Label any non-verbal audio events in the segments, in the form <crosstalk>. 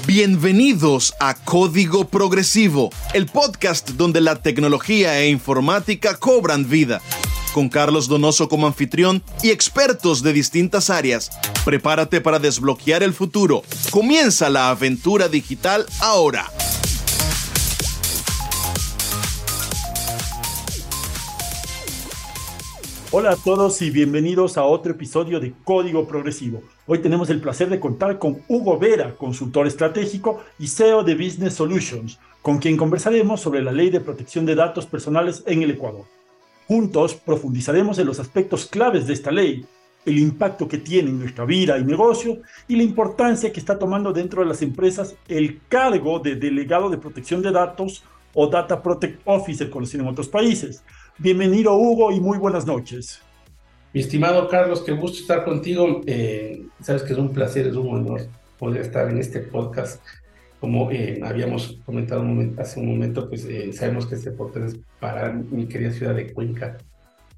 Bienvenidos a Código Progresivo, el podcast donde la tecnología e informática cobran vida. Con Carlos Donoso como anfitrión y expertos de distintas áreas. Prepárate para desbloquear el futuro. Comienza la aventura digital ahora. Hola a todos y bienvenidos a otro episodio de Código Progresivo. Hoy tenemos el placer de contar con Hugo Vera, consultor estratégico y CEO de Business Solutions, con quien conversaremos sobre la ley de protección de datos personales en el Ecuador. Juntos profundizaremos en los aspectos claves de esta ley, el impacto que tiene en nuestra vida y negocio y la importancia que está tomando dentro de las empresas el cargo de delegado de protección de datos o Data Protect Officer, conocido en otros países. Bienvenido Hugo y muy buenas noches. Mi estimado Carlos, qué gusto estar contigo. Eh, sabes que es un placer, es un honor poder estar en este podcast. Como eh, habíamos comentado hace un momento, pues eh, sabemos que este podcast es para mi querida ciudad de Cuenca.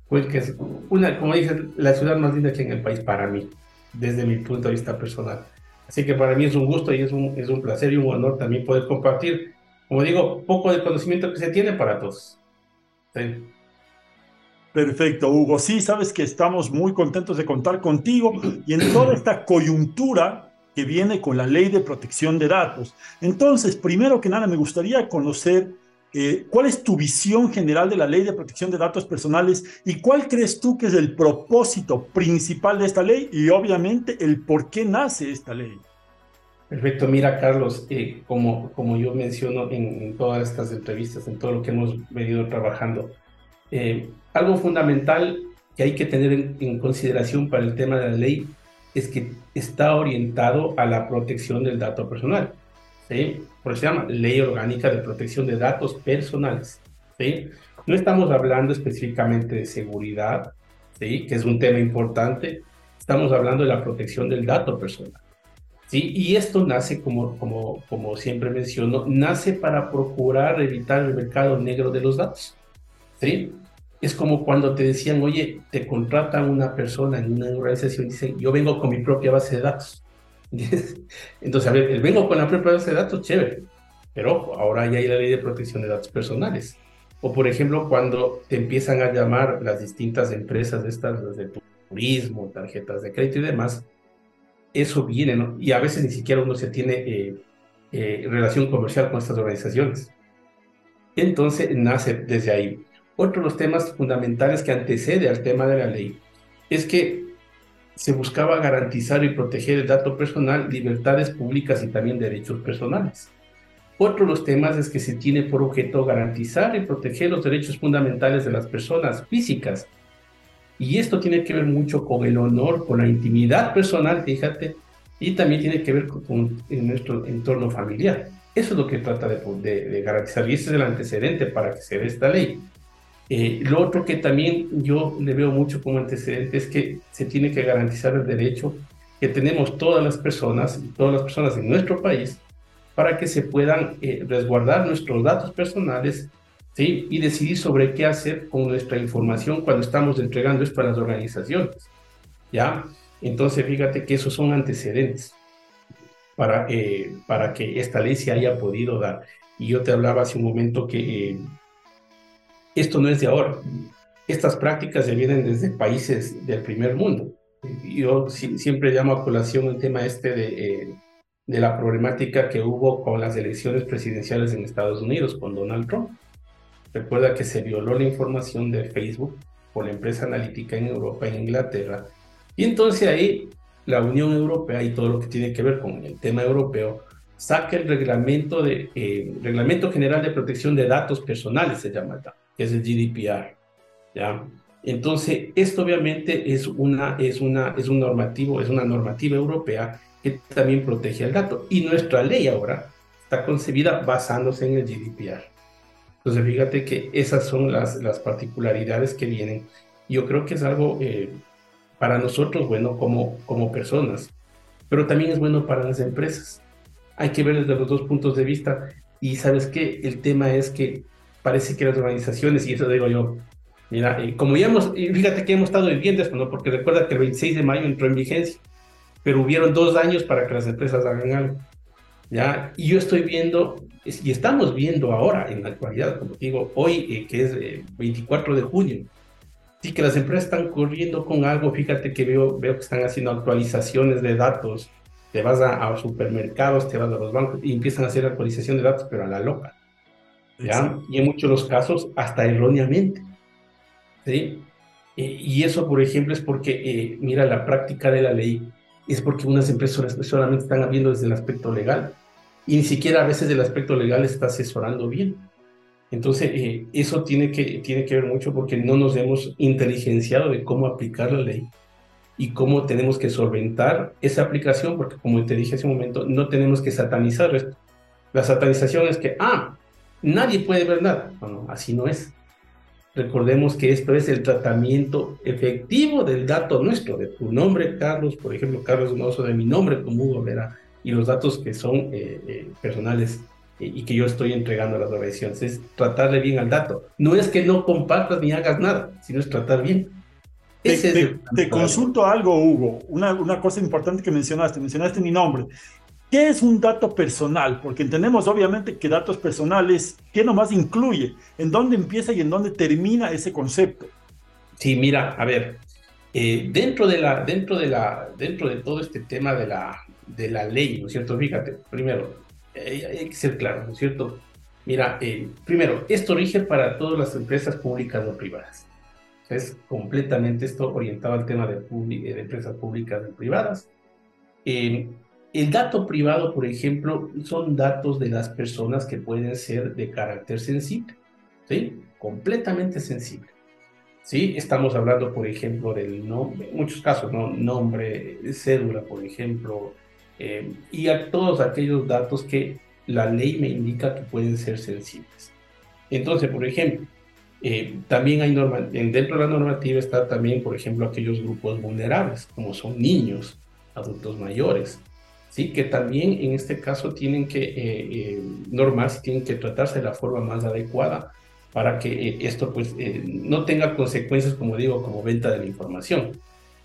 Cuenca es una, como dicen, la ciudad más linda que en el país para mí, desde mi punto de vista personal. Así que para mí es un gusto y es un, es un placer y un honor también poder compartir, como digo, poco de conocimiento que se tiene para todos. Perfecto, Hugo. Sí, sabes que estamos muy contentos de contar contigo y en toda esta coyuntura que viene con la ley de protección de datos. Entonces, primero que nada, me gustaría conocer eh, cuál es tu visión general de la ley de protección de datos personales y cuál crees tú que es el propósito principal de esta ley y obviamente el por qué nace esta ley. Perfecto, mira Carlos, eh, como, como yo menciono en, en, todas estas entrevistas, en todo lo que hemos venido trabajando, eh, algo fundamental que hay que tener en, consideración para el tema de la ley es que está orientado a la protección del dato personal. ¿sí? Por eso se llama Ley Orgánica de Protección de Datos Personales. ¿sí? No estamos hablando específicamente de seguridad, ¿sí? que es un tema importante. Estamos hablando de la protección del dato personal. ¿sí? Y esto nace, como, como, como siempre menciono, nace para procurar evitar el mercado negro de los datos. ¿Sí? Es como cuando te decían, oye, te contratan una persona en una organización y dicen, yo vengo con mi propia base de datos. <laughs> Entonces, a ver, vengo con la propia base de datos, chévere. Pero ojo, ahora ya hay la ley de protección de datos personales. O por ejemplo, cuando te empiezan a llamar las distintas empresas estas, de turismo, tarjetas de crédito y demás, eso viene, ¿no? Y a veces ni siquiera uno se tiene eh, eh, relación comercial con estas organizaciones. Entonces nace desde ahí. Otro de los temas fundamentales que antecede al tema de la ley es que se buscaba garantizar y proteger el dato personal, libertades públicas y también derechos personales. Otro de los temas es que se tiene por objeto garantizar y proteger los derechos fundamentales de las personas físicas. Y esto tiene que ver mucho con el honor, con la intimidad personal, fíjate, y también tiene que ver con, nuestro entorno familiar. Eso es lo que trata de, de, de garantizar y ese es el antecedente para que se dé esta ley. Eh, lo otro que también yo le veo mucho como antecedente es que se tiene que garantizar el derecho que tenemos todas las personas, todas las personas en nuestro país, para que se puedan eh, resguardar nuestros datos personales ¿sí? y decidir sobre qué hacer con nuestra información cuando estamos entregando esto a las organizaciones. ¿ya? Entonces, fíjate que esos son antecedentes para, eh, para que esta ley se haya podido dar. Y yo te hablaba hace un momento que esto no es de ahora. Estas prácticas se vienen desde países del primer mundo. Yo siempre llamo a colación el tema este de, eh, de la problemática que hubo con las elecciones presidenciales en Estados Unidos con Donald Trump. Recuerda que se violó la información de Facebook por la empresa analítica en Europa e Inglaterra. Y entonces ahí la Unión Europea y todo lo que tiene que ver con el tema europeo saca el reglamento, de, eh, reglamento General de Protección de Datos Personales, se llama que es el GDPR. ¿ya? Entonces, esto obviamente es una, es, una, es un normativo, es una normativa europea que también protege al dato. Y nuestra ley ahora está concebida basándose en el GDPR. Entonces, fíjate que esas son las, las particularidades que vienen. Yo creo que es algo eh, para nosotros bueno como, como personas, pero también es bueno para las empresas. Hay que ver desde los dos puntos de vista. Y sabes qué, el tema es que parece que las organizaciones, y eso digo yo, mira, eh, como ya hemos, fíjate que hemos estado viviendo esto, ¿no? Porque recuerda que el 26 de mayo entró en vigencia, pero hubieron dos años para que las empresas hagan algo. ¿ya? Y yo estoy viendo, y estamos viendo ahora, en la actualidad, como digo, hoy, eh, que es 24 de junio, sí que las empresas están corriendo con algo, fíjate que veo, veo que están haciendo actualizaciones de datos, te vas a, supermercados, te vas a los bancos y empiezan a hacer actualización de datos, pero a la loca. ¿Ya? Y en muchos de los casos hasta erróneamente. ¿sí? y eso, por ejemplo, es porque, eh, mira, la práctica de la ley es porque unas empresas solamente están viendo desde el aspecto legal y ni siquiera a veces el aspecto legal está asesorando bien. Entonces, eh, eso tiene que, tiene que ver mucho porque no nos hemos inteligenciado de cómo aplicar la ley y cómo tenemos que solventar esa aplicación, porque como te dije hace un momento, no tenemos que satanizar esto. La satanización es que, ah, nadie puede ver nada. No, así no es. Recordemos que esto es el tratamiento efectivo del dato nuestro, de tu nombre, Carlos, por ejemplo, Carlos Donoso, de mi nombre como Hugo Vera, y los datos que son eh, eh, personales eh, y que yo estoy entregando a las organizaciones. Es tratarle bien al dato. No es que no compartas ni hagas nada, sino es tratar bien. te, consulto algo, Hugo. Una, una cosa importante que mencionaste. Mencionaste mi nombre. ¿Qué es un dato personal? Porque entendemos obviamente que datos personales, ¿qué nomás incluye? ¿En dónde empieza y en dónde termina ese concepto? Sí, mira, a ver, eh, dentro, de la, dentro, de la, dentro de todo este tema de la, de la ley, ¿no es cierto? Fíjate, primero, eh, hay que ser claro, ¿no es cierto? Mira, eh, primero, esto rige para todas las empresas públicas o privadas. Es completamente esto orientado al tema de, de empresas públicas y privadas. El dato privado, por ejemplo, son datos de las personas que pueden ser de carácter sensible, ¿sí? Completamente sensible. ¿Sí? Estamos hablando, por ejemplo, del nombre, en muchos casos, ¿no? Nombre, cédula, por ejemplo, eh, y a todos aquellos datos que la ley me indica que pueden ser sensibles. Entonces, por ejemplo, eh, también hay norma, dentro de la normativa está también, por ejemplo, aquellos grupos vulnerables, como son niños, adultos mayores, ¿sí? que también en este caso tienen que eh, eh normas, tienen que tratarse de la forma más adecuada para que eh, esto pues eh, no tenga consecuencias, como digo, como venta de la información.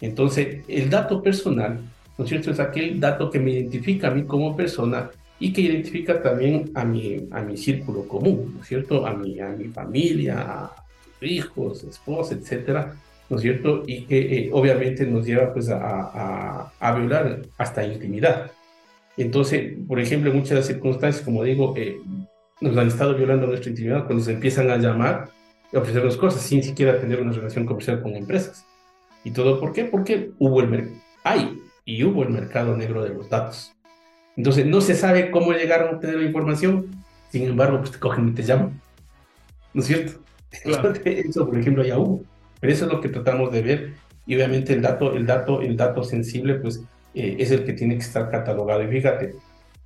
Entonces, el dato personal, ¿no es cierto? Es aquel dato que me identifica a mí como persona y que identifica también a mi, a mi círculo común, ¿no es cierto? A mi, a mi familia, a hijos, esposa, etcétera, ¿no es cierto? Y que obviamente nos lleva pues a, a, a, violar hasta intimidad. Entonces, por ejemplo, en muchas de las circunstancias, como digo, eh, nos han estado violando nuestra intimidad cuando se empiezan a llamar y ofrecernos cosas sin siquiera tener una relación comercial con empresas. ¿Y todo por qué? Porque hubo el hay y hubo el mercado negro de los datos. Entonces, no se sabe cómo llegaron a obtener la información, sin embargo, pues te cogen y te llaman. ¿No es cierto? <laughs> Eso, por ejemplo, ya hubo. Pero eso es lo que tratamos de ver. Y obviamente el dato, el dato, el dato sensible, pues eh, es el que tiene que estar catalogado. Y fíjate,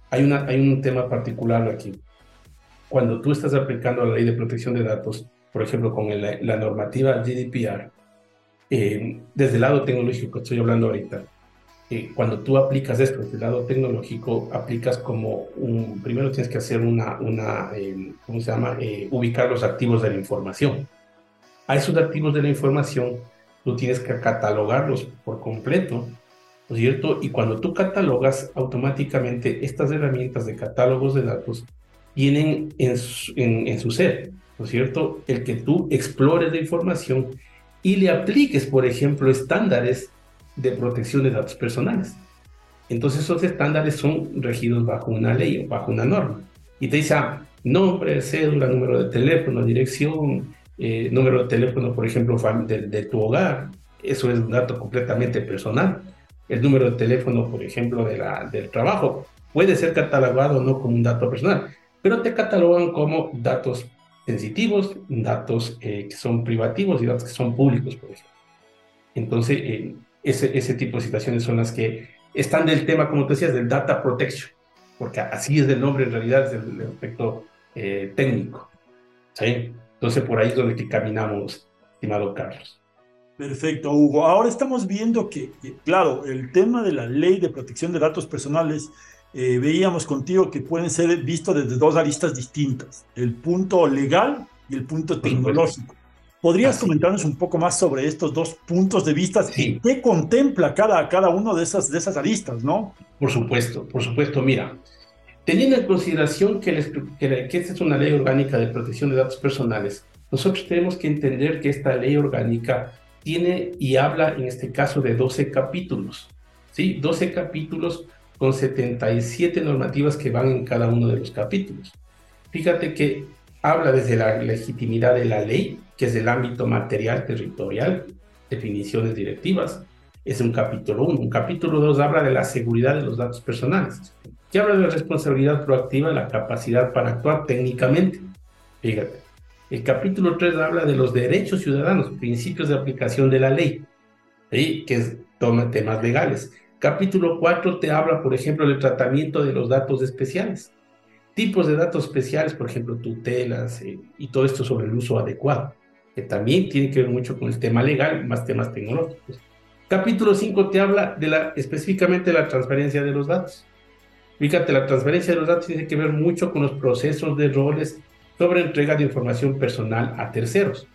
hay, una, hay un tema particular aquí. Cuando tú estás aplicando la ley de protección de datos, por ejemplo, con la normativa GDPR, eh, desde el lado tecnológico, estoy hablando ahorita, eh, cuando tú aplicas esto desde el lado tecnológico, aplicas como un, primero tienes que hacer una, una ¿cómo se llama? ubicar los activos de la información. A esos activos de la información, tú tienes que catalogarlos por completo ¿no es cierto? Y cuando tú catalogas, automáticamente estas herramientas de catálogos de datos tienen en su, en, su ser, ¿no es cierto? El que tú explores la información y le apliques, por ejemplo, estándares de protección de datos personales. Entonces esos estándares son regidos bajo una ley o bajo una norma. Y te dice, ah, nombre, cédula, número de teléfono, dirección, eh, número de teléfono, por ejemplo, de, de, tu hogar. Eso es un dato completamente personal el número de teléfono, por ejemplo, de la, del trabajo. Puede ser catalogado o no como un dato personal, pero te catalogan como datos sensitivos, datos eh, que son privativos y datos que son públicos, por ejemplo. Entonces, eh, ese, ese tipo de situaciones son las que están del tema, como te decías, del data protection, porque así es el nombre en realidad, es el, aspecto eh, técnico. ¿sí? Entonces, por ahí es donde caminamos, estimado Carlos. Perfecto, Hugo. Ahora estamos viendo que, claro, el tema de la ley de protección de datos personales, eh, veíamos contigo que pueden ser vistos desde dos aristas distintas, el punto legal y el punto tecnológico. ¿Podrías comentarnos un poco más sobre estos dos puntos de vista y qué contempla cada, cada uno de esas, de esas aristas, no? Por supuesto, por supuesto. Mira, Teniendo en consideración que, que, esta es una ley orgánica de protección de datos personales, nosotros tenemos que entender que esta ley orgánica tiene y habla en este caso de 12 capítulos, ¿sí? 12 capítulos con 77 normativas que van en cada uno de los capítulos. Fíjate que habla desde la legitimidad de la ley, que es el ámbito material territorial, definiciones directivas, es un capítulo 1. Un capítulo 2 habla de la seguridad de los datos personales que habla de la responsabilidad proactiva, la capacidad para actuar técnicamente. Fíjate. El capítulo 3 habla de los derechos ciudadanos, principios de aplicación de la ley, ¿sí? que es, toma temas legales. Capítulo 4 te habla, por ejemplo, del tratamiento de los datos especiales. Tipos de datos especiales, por ejemplo, tutelas eh, y todo esto sobre el uso adecuado, que también tiene que ver mucho con el tema legal, más temas tecnológicos. Capítulo 5 te habla de la, específicamente de la transferencia de los datos. Fíjate, la transferencia de los datos tiene que ver mucho con los procesos de roles sobre entrega de información personal a terceros.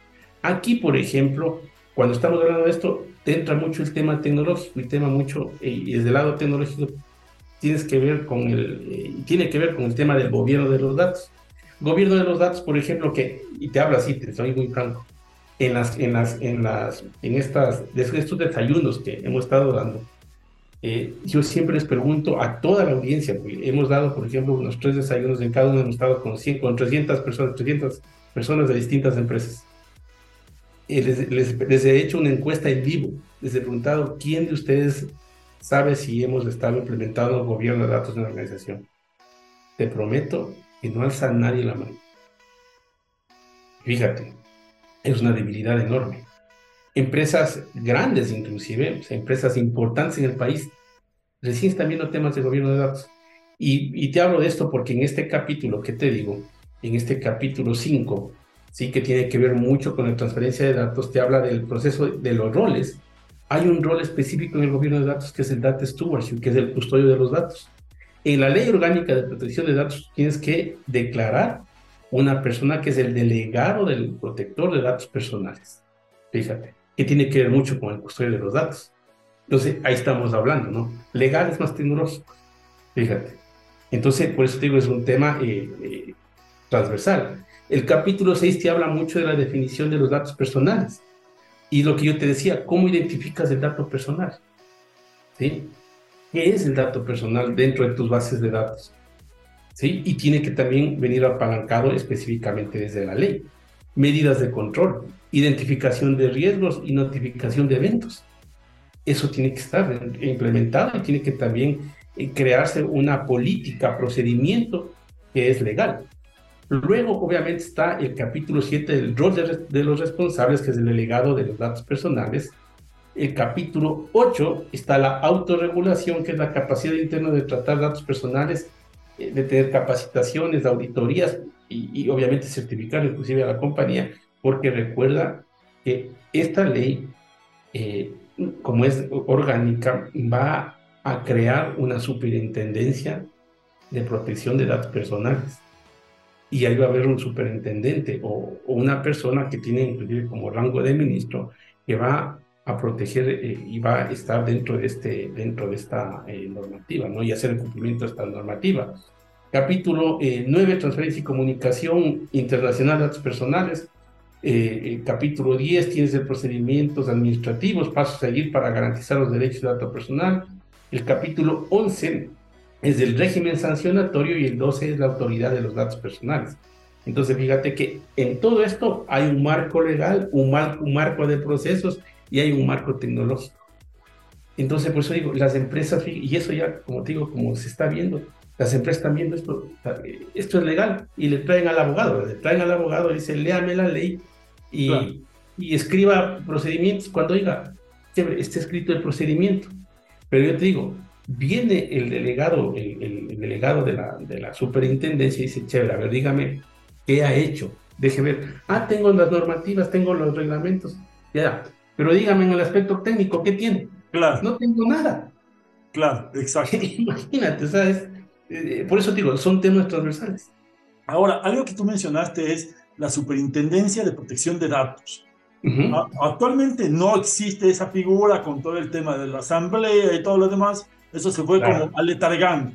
Aquí, por ejemplo, cuando estamos hablando de esto, te entra mucho el tema tecnológico y tema mucho, eh, y desde el lado tecnológico tienes que ver con el, eh, tiene que ver con el tema del gobierno de los datos. Gobierno de los datos, por ejemplo, que, y te hablo así, te soy muy franco, en las, en las, en las, en estas, estos desayunos que hemos estado dando, eh, yo siempre les pregunto a toda la audiencia, hemos dado, por ejemplo, unos tres desayunos en cada uno, hemos estado con, 100, con 300 personas, 300 personas de distintas empresas. Les, he hecho una encuesta en vivo, les he preguntado quién de ustedes sabe si hemos estado implementando gobierno de datos en la organización. Te prometo que no alza nadie la mano. Fíjate, es una debilidad enorme empresas grandes inclusive, empresas importantes en el país, recién están viendo temas de gobierno de datos. Y, te hablo de esto porque en este capítulo, ¿qué te digo? En este capítulo 5, sí que tiene que ver mucho con la transferencia de datos, te habla del proceso de los roles. Hay un rol específico en el gobierno de datos que es el Data Stewardship, que es el custodio de los datos. En la ley orgánica de protección de datos tienes que declarar una persona que es el delegado del protector de datos personales. Fíjate que tiene que ver mucho con el custodio de los datos. Entonces, ahí estamos hablando, ¿no? Legales más tecnológicos, fíjate. Entonces, por eso digo, es un tema eh, eh, transversal. El capítulo 6 te habla mucho de la definición de los datos personales. Y lo que yo te decía, ¿cómo identificas el dato personal? ¿Sí? ¿Qué es el dato personal dentro de tus bases de datos? ¿Sí? Y tiene que también venir apalancado específicamente desde la ley. Medidas de control identificación de riesgos y notificación de eventos. Eso tiene que estar implementado y tiene que también eh, crearse una política, procedimiento que es legal. Luego, obviamente, está el capítulo 7 del rol de, los responsables, que es el delegado de los datos personales. El capítulo 8 está la autorregulación, que es la capacidad interna de tratar datos personales, eh, de tener capacitaciones, auditorías y, y obviamente certificar inclusive a la compañía porque recuerda que esta ley, eh, como es orgánica, va a crear una superintendencia de protección de datos personales. Y ahí va a haber un superintendente o, una persona que tiene inclusive como rango de ministro que va a proteger eh, y va a estar dentro de, este, dentro de esta eh, normativa, ¿no? Y hacer el cumplimiento de esta normativa. Capítulo 9, Transferencia y Comunicación Internacional de Datos Personales eh, el capítulo 10 tienes el procedimientos administrativos, pasos a seguir para garantizar los derechos de datos personal. El capítulo 11 es el régimen sancionatorio y el 12 es la autoridad de los datos personales. Entonces, fíjate que en todo esto hay un marco legal, un, un marco de procesos y hay un marco tecnológico. Entonces, por eso digo, las empresas, y eso ya, como te digo, como se está viendo, las empresas están viendo esto, esto es legal, y le traen al abogado, le traen al abogado y dice, léame la ley y, y escriba procedimientos cuando diga, está escrito el procedimiento. Pero yo te digo, viene el delegado, el, delegado de la, de la superintendencia y dice, chévere, a ver, dígame, ¿qué ha hecho? Deje ver, ah, tengo las normativas, tengo los reglamentos, ya, pero dígame en el aspecto técnico, ¿qué tiene? Claro. No tengo nada. Claro, exacto. <laughs> Imagínate, ¿sabes? Eh, por eso digo, son temas transversales. Ahora, algo que tú mencionaste es la Superintendencia de Protección de Datos. Actualmente no existe esa figura con todo el tema de la asamblea y todo lo demás. Eso se fue como aletargando.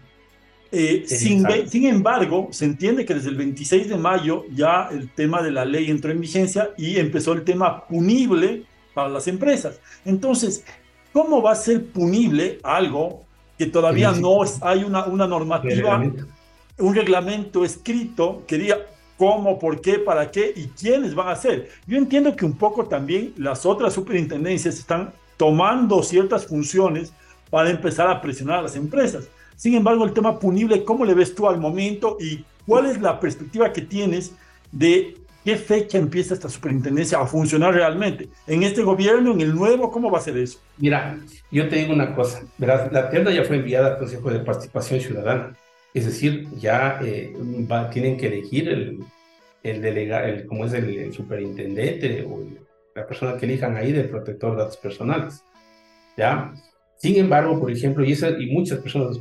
Eh, sin, sin, embargo, se entiende que desde el 26 de mayo ya el tema de la ley entró en vigencia y empezó el tema punible para las empresas. Entonces, ¿cómo va a ser punible algo que todavía no hay una, una normativa, un reglamento escrito que diga cómo, por qué, para qué y quiénes van a hacer? Yo entiendo que un poco también las otras superintendencias están tomando ciertas funciones para empezar a presionar a las empresas. Sin embargo, el tema punible, ¿cómo le ves tú al momento y cuál es la perspectiva que tienes de qué fecha empieza esta superintendencia a funcionar realmente? ¿En este gobierno, en el nuevo, cómo va a ser eso? Mira, yo te digo una cosa, la terna ya fue enviada al Consejo de Participación Ciudadana, es decir, ya eh, tienen que elegir el, el delegado, el, como es el, superintendente o la persona que elijan ahí del protector de datos personales. ¿Ya? Sin embargo, por ejemplo, y, y muchas personas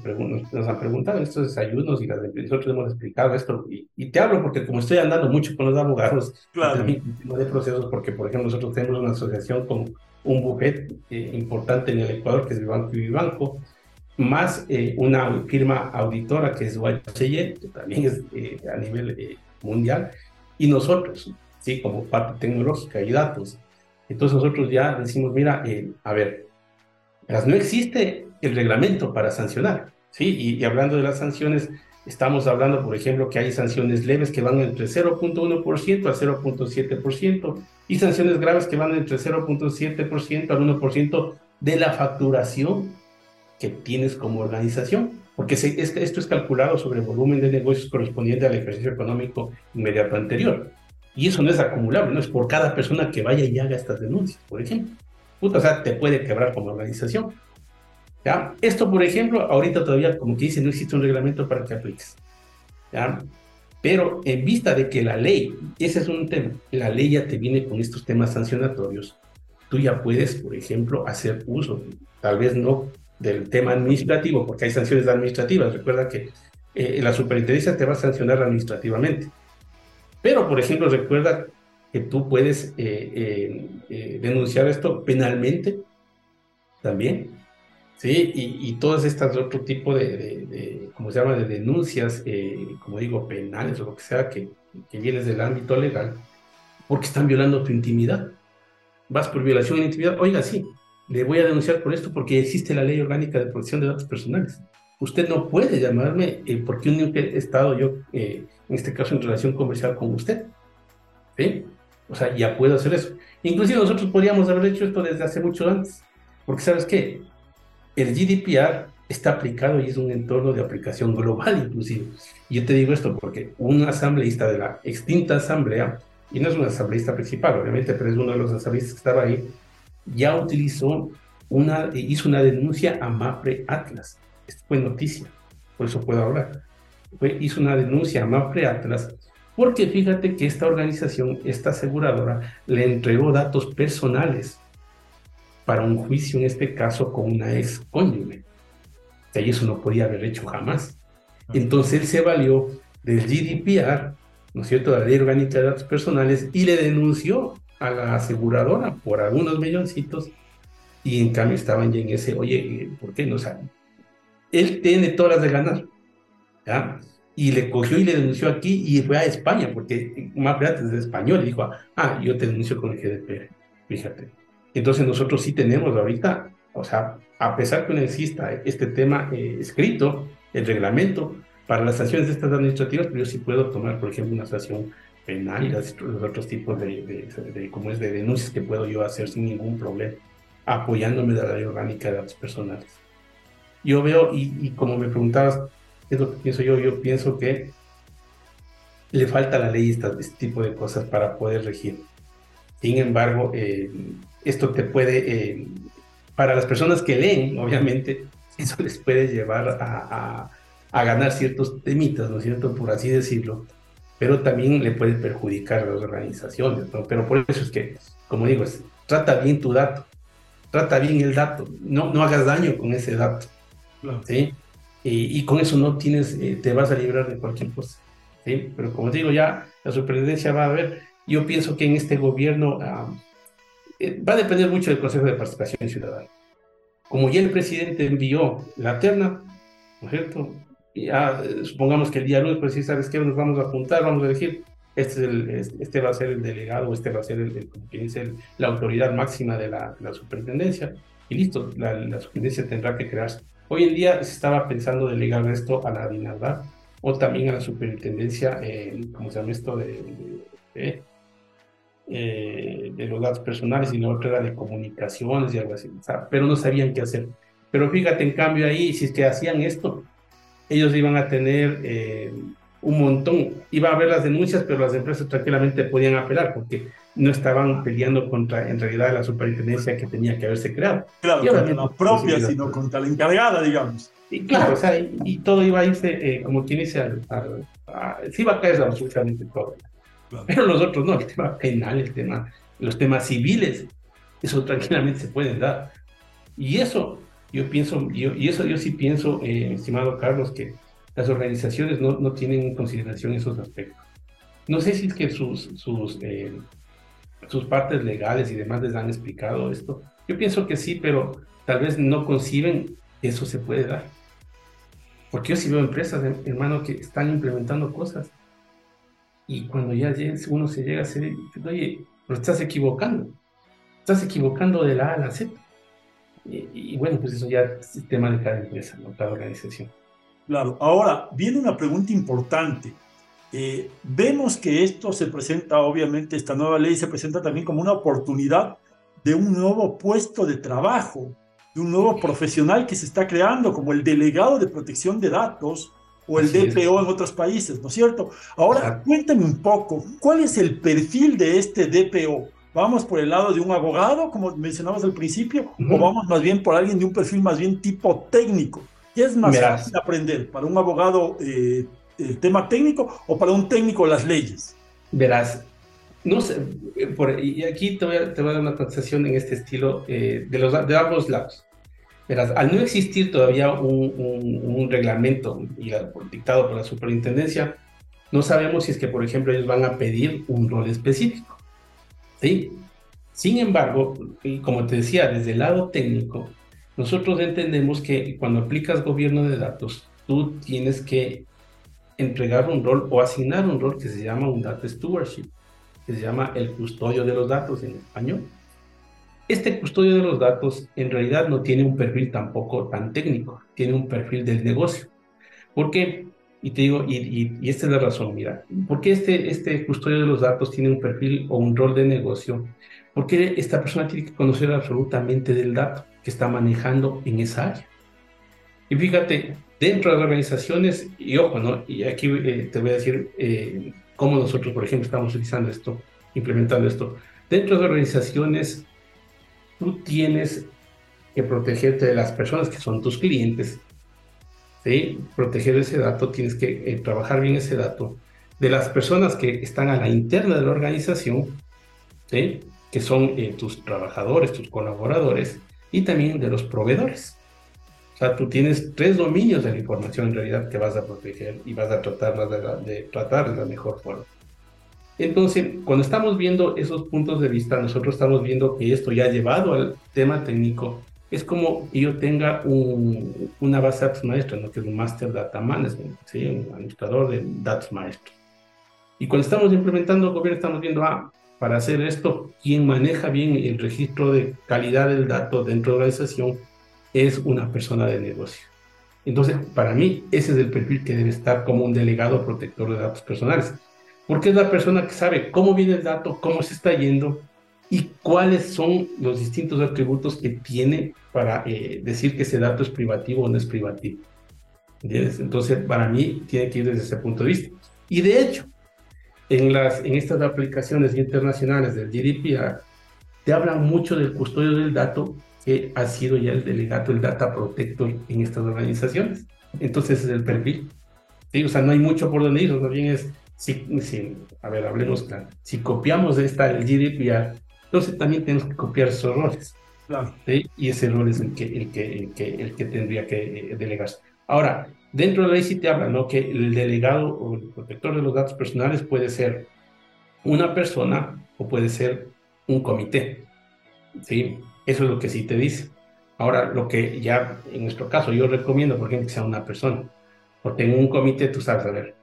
nos, han preguntado en estos desayunos y las, nosotros hemos explicado esto, y, te hablo porque como estoy andando mucho con los abogados, claro. también de procesos, porque por ejemplo nosotros tenemos una asociación con un buffet eh, importante en el Ecuador, que es Vivanco y Vivanco, más eh, una firma auditora que es YHY, que también es eh, a nivel mundial, y nosotros, sí, como parte tecnológica y datos. Entonces nosotros ya decimos, mira, a ver, no existe el reglamento para sancionar, ¿sí? Y, hablando de las sanciones, estamos hablando, por ejemplo, que hay sanciones leves que van entre 0.1% a 0.7% y sanciones graves que van entre 0.7% al 1% de la facturación que tienes como organización, porque esto es calculado sobre volumen de negocios correspondiente al ejercicio económico inmediato anterior. Y eso no es acumulable, no es por cada persona que vaya y haga estas denuncias, por ejemplo o sea, te puede quebrar como organización. ¿Ya? Esto, por ejemplo, ahorita todavía, como que dice, no existe un reglamento para que apliques. ¿Ya? Pero en vista de que la ley, ese es un tema, la ley ya te viene con estos temas sancionatorios, tú ya puedes, por ejemplo, hacer uso, tal vez no del tema administrativo, porque hay sanciones administrativas. Recuerda que eh, la superintendencia te va a sancionar administrativamente. Pero, por ejemplo, recuerda que tú puedes eh, eh, eh, denunciar esto penalmente también, ¿sí? Y, y todas estas otro tipo de, de, ¿cómo se llama?, de denuncias, como digo, penales o lo que sea, que, que vienes del ámbito legal, porque están violando tu intimidad. Vas por violación de intimidad, oiga, sí, le voy a denunciar por esto porque existe la ley orgánica de protección de datos personales. Usted no puede llamarme porque un he estado yo, en este caso, en relación comercial con usted. ¿Sí? O sea, ya puedo hacer eso. Inclusive nosotros podríamos haber hecho esto desde hace mucho antes. Porque sabes qué? El GDPR está aplicado y es un entorno de aplicación global inclusive. Y yo te digo esto porque un asambleísta de la extinta asamblea, y no es un asambleísta principal, obviamente, pero es uno de los asambleístas que estaba ahí, ya utilizó una, hizo una denuncia a MAPRE Atlas. Esto fue noticia, por eso puedo hablar. Fue, hizo una denuncia a MAPRE Atlas porque fíjate que esta organización, esta aseguradora, le entregó datos personales para un juicio, en este caso, con una ex cónyuge. O sea, y eso no podía haber hecho jamás. Entonces él se valió del GDPR, ¿no es cierto?, de la Ley Orgánica de Datos Personales, y le denunció a la aseguradora por algunos milloncitos, y en cambio estaban ya en ese, oye, ¿por qué no saben? Él tiene todas las de ganar, ¿ya? Y le cogió y le denunció aquí y fue a España, porque más es de español, y dijo, ah, yo te denuncio con el GDPR, fíjate. Entonces nosotros sí tenemos ahorita, o sea, a pesar que no exista este tema eh, escrito, el reglamento para las sanciones de estas administrativas, pero yo sí puedo tomar, por ejemplo, una sanción penal y los otros tipos de, de, como es, de denuncias que puedo yo hacer sin ningún problema, apoyándome de la ley orgánica de datos personales. Yo veo, y, y como me preguntabas, es lo que pienso yo. Yo pienso que le falta a la ley este tipo de cosas para poder regir. Sin embargo, eh, esto te puede, eh, para las personas que leen, obviamente, <laughs> eso les puede llevar a, a, ganar ciertos temitas, ¿no es cierto? Por así decirlo, pero también le puede perjudicar a las organizaciones, ¿no? Pero por eso es que, como digo, trata bien tu dato, trata bien el dato, no, no hagas daño con ese dato, ¿sí? Y con eso no tienes, eh, te vas a librar de cualquier cosa. ¿sí? Pero como digo, ya la superintendencia va a ver, yo pienso que en este gobierno ah, eh, va a depender mucho del Consejo de Participación Ciudadana. Como ya el presidente envió la terna, ¿no es cierto? ya, supongamos que el día lunes, pues sí, ¿sabes qué? Nos vamos a juntar, vamos a elegir, este, es el, este va a ser el delegado, este va a ser el, el, la autoridad máxima de la, la superintendencia, y listo, la, la, superintendencia tendrá que crearse. Hoy en día se estaba pensando delegar esto a la DINARDA o también a la superintendencia, eh, ¿cómo se llama esto? de, de eh, de los datos personales y la otra era de comunicaciones y algo así, pero no sabían qué hacer. Pero fíjate, en cambio ahí, si es que hacían esto, ellos iban a tener eh, un montón, iba a haber las denuncias, pero las empresas tranquilamente podían apelar porque no estaban peleando contra, en realidad, la superintendencia que tenía que haberse creado. Claro, contra la propia, sino contra la encargada, digamos. Y claro, o sea, y, todo iba a irse, eh, como quien dice, al, sí iba a caer absolutamente todo. Pero los otros no, el tema penal, el tema, los temas civiles, eso tranquilamente se pueden dar. Y eso, yo pienso, yo, y eso yo sí pienso, eh, estimado Carlos, que las organizaciones no, no, tienen en consideración esos aspectos. No sé si es que sus, sus, eh, sus partes legales y demás les han explicado esto. Yo pienso que sí, pero tal vez no conciben eso se puede dar. Porque yo sí veo empresas, hermano, que están implementando cosas y cuando ya uno se llega a ser, oye, pero estás equivocando, estás equivocando de la A a la Z. Y, bueno, pues eso ya es tema de cada empresa, ¿no? cada organización. Claro, ahora viene una pregunta importante. Eh, vemos que esto se presenta, obviamente, esta nueva ley se presenta también como una oportunidad de un nuevo puesto de trabajo, de un nuevo profesional que se está creando como el delegado de protección de datos, o el DPO en otros países, ¿no es cierto? Ahora, cuéntame un poco, ¿cuál es el perfil de este DPO? ¿Vamos por el lado de un abogado, como mencionamos al principio, o vamos más bien por alguien de un perfil más bien tipo técnico? ¿Qué es más fácil aprender para un abogado eh, el tema técnico o para un técnico las leyes? Verás, no sé, eh, por, y aquí te voy, a, te voy a dar una contestación en este estilo eh, de, los, de ambos lados al no existir todavía un, reglamento dictado por la superintendencia, no sabemos si es que, por ejemplo, ellos van a pedir un rol específico. ¿sí? Sin embargo, y como te decía, desde el lado técnico, nosotros entendemos que cuando aplicas gobierno de datos, tú tienes que entregar un rol o asignar un rol que se llama un data stewardship, que se llama el custodio de los datos en español. Este custodio de los datos en realidad no tiene un perfil tampoco tan técnico, tiene un perfil del negocio. ¿Por qué? Y te digo, y, esta es la razón, mira, ¿por qué este, este custodio de los datos tiene un perfil o un rol de negocio? Porque esta persona tiene que conocer absolutamente del dato que está manejando en esa área. Y fíjate, dentro de las organizaciones, y ojo, ¿no? Y aquí eh, te voy a decir eh, cómo nosotros, por ejemplo, estamos utilizando esto, implementando esto. Dentro de organizaciones tú tienes que protegerte de las personas que son tus clientes, ¿sí? Proteger ese dato, tienes que eh, trabajar bien ese dato. De las personas que están a la interna de la organización, ¿sí? Que son eh, tus trabajadores, tus colaboradores, y también de los proveedores. O sea, tú tienes tres dominios de la información en realidad que vas a proteger y vas a tratar de, de tratar de la mejor forma. Entonces, cuando estamos viendo esos puntos de vista, nosotros estamos viendo que esto ya llevado al tema técnico, es como que yo tenga un, una base datos maestra, ¿no? que es un Master Data Management, ¿sí? un administrador de datos maestros. Y cuando estamos implementando gobierno, estamos viendo, ah, para hacer esto, quien maneja bien el registro de calidad del dato dentro de la organización es una persona de negocio. Entonces, para mí, ese es el perfil que debe estar como un delegado protector de datos personales porque es la persona que sabe cómo viene el dato, cómo se está yendo y cuáles son los distintos atributos que tiene para eh, decir que ese dato es privativo o no es privativo. ¿Entiendes? Entonces, para mí, tiene que ir desde ese punto de vista. Y de hecho, en, las, en estas aplicaciones internacionales del GDPR, te hablan mucho del custodio del dato que ha sido ya el delegado, el data protector en estas organizaciones. Entonces, es el perfil. ¿sí? O sea, no hay mucho por donde ir, más bien es si, a ver, hablemos claro, si copiamos esta, el GDPR, entonces también tenemos que copiar esos roles. Y ese rol es el que, el que, el que, el que tendría que eh, delegarse. Ahora, dentro de la ley sí te habla, ¿no? Que el delegado o el protector de los datos personales puede ser una persona o puede ser un comité. ¿Sí? Eso es lo que sí te dice. Ahora, lo que ya en nuestro caso yo recomiendo, por ejemplo, que sea una persona. Porque en un comité tú sabes, a ver,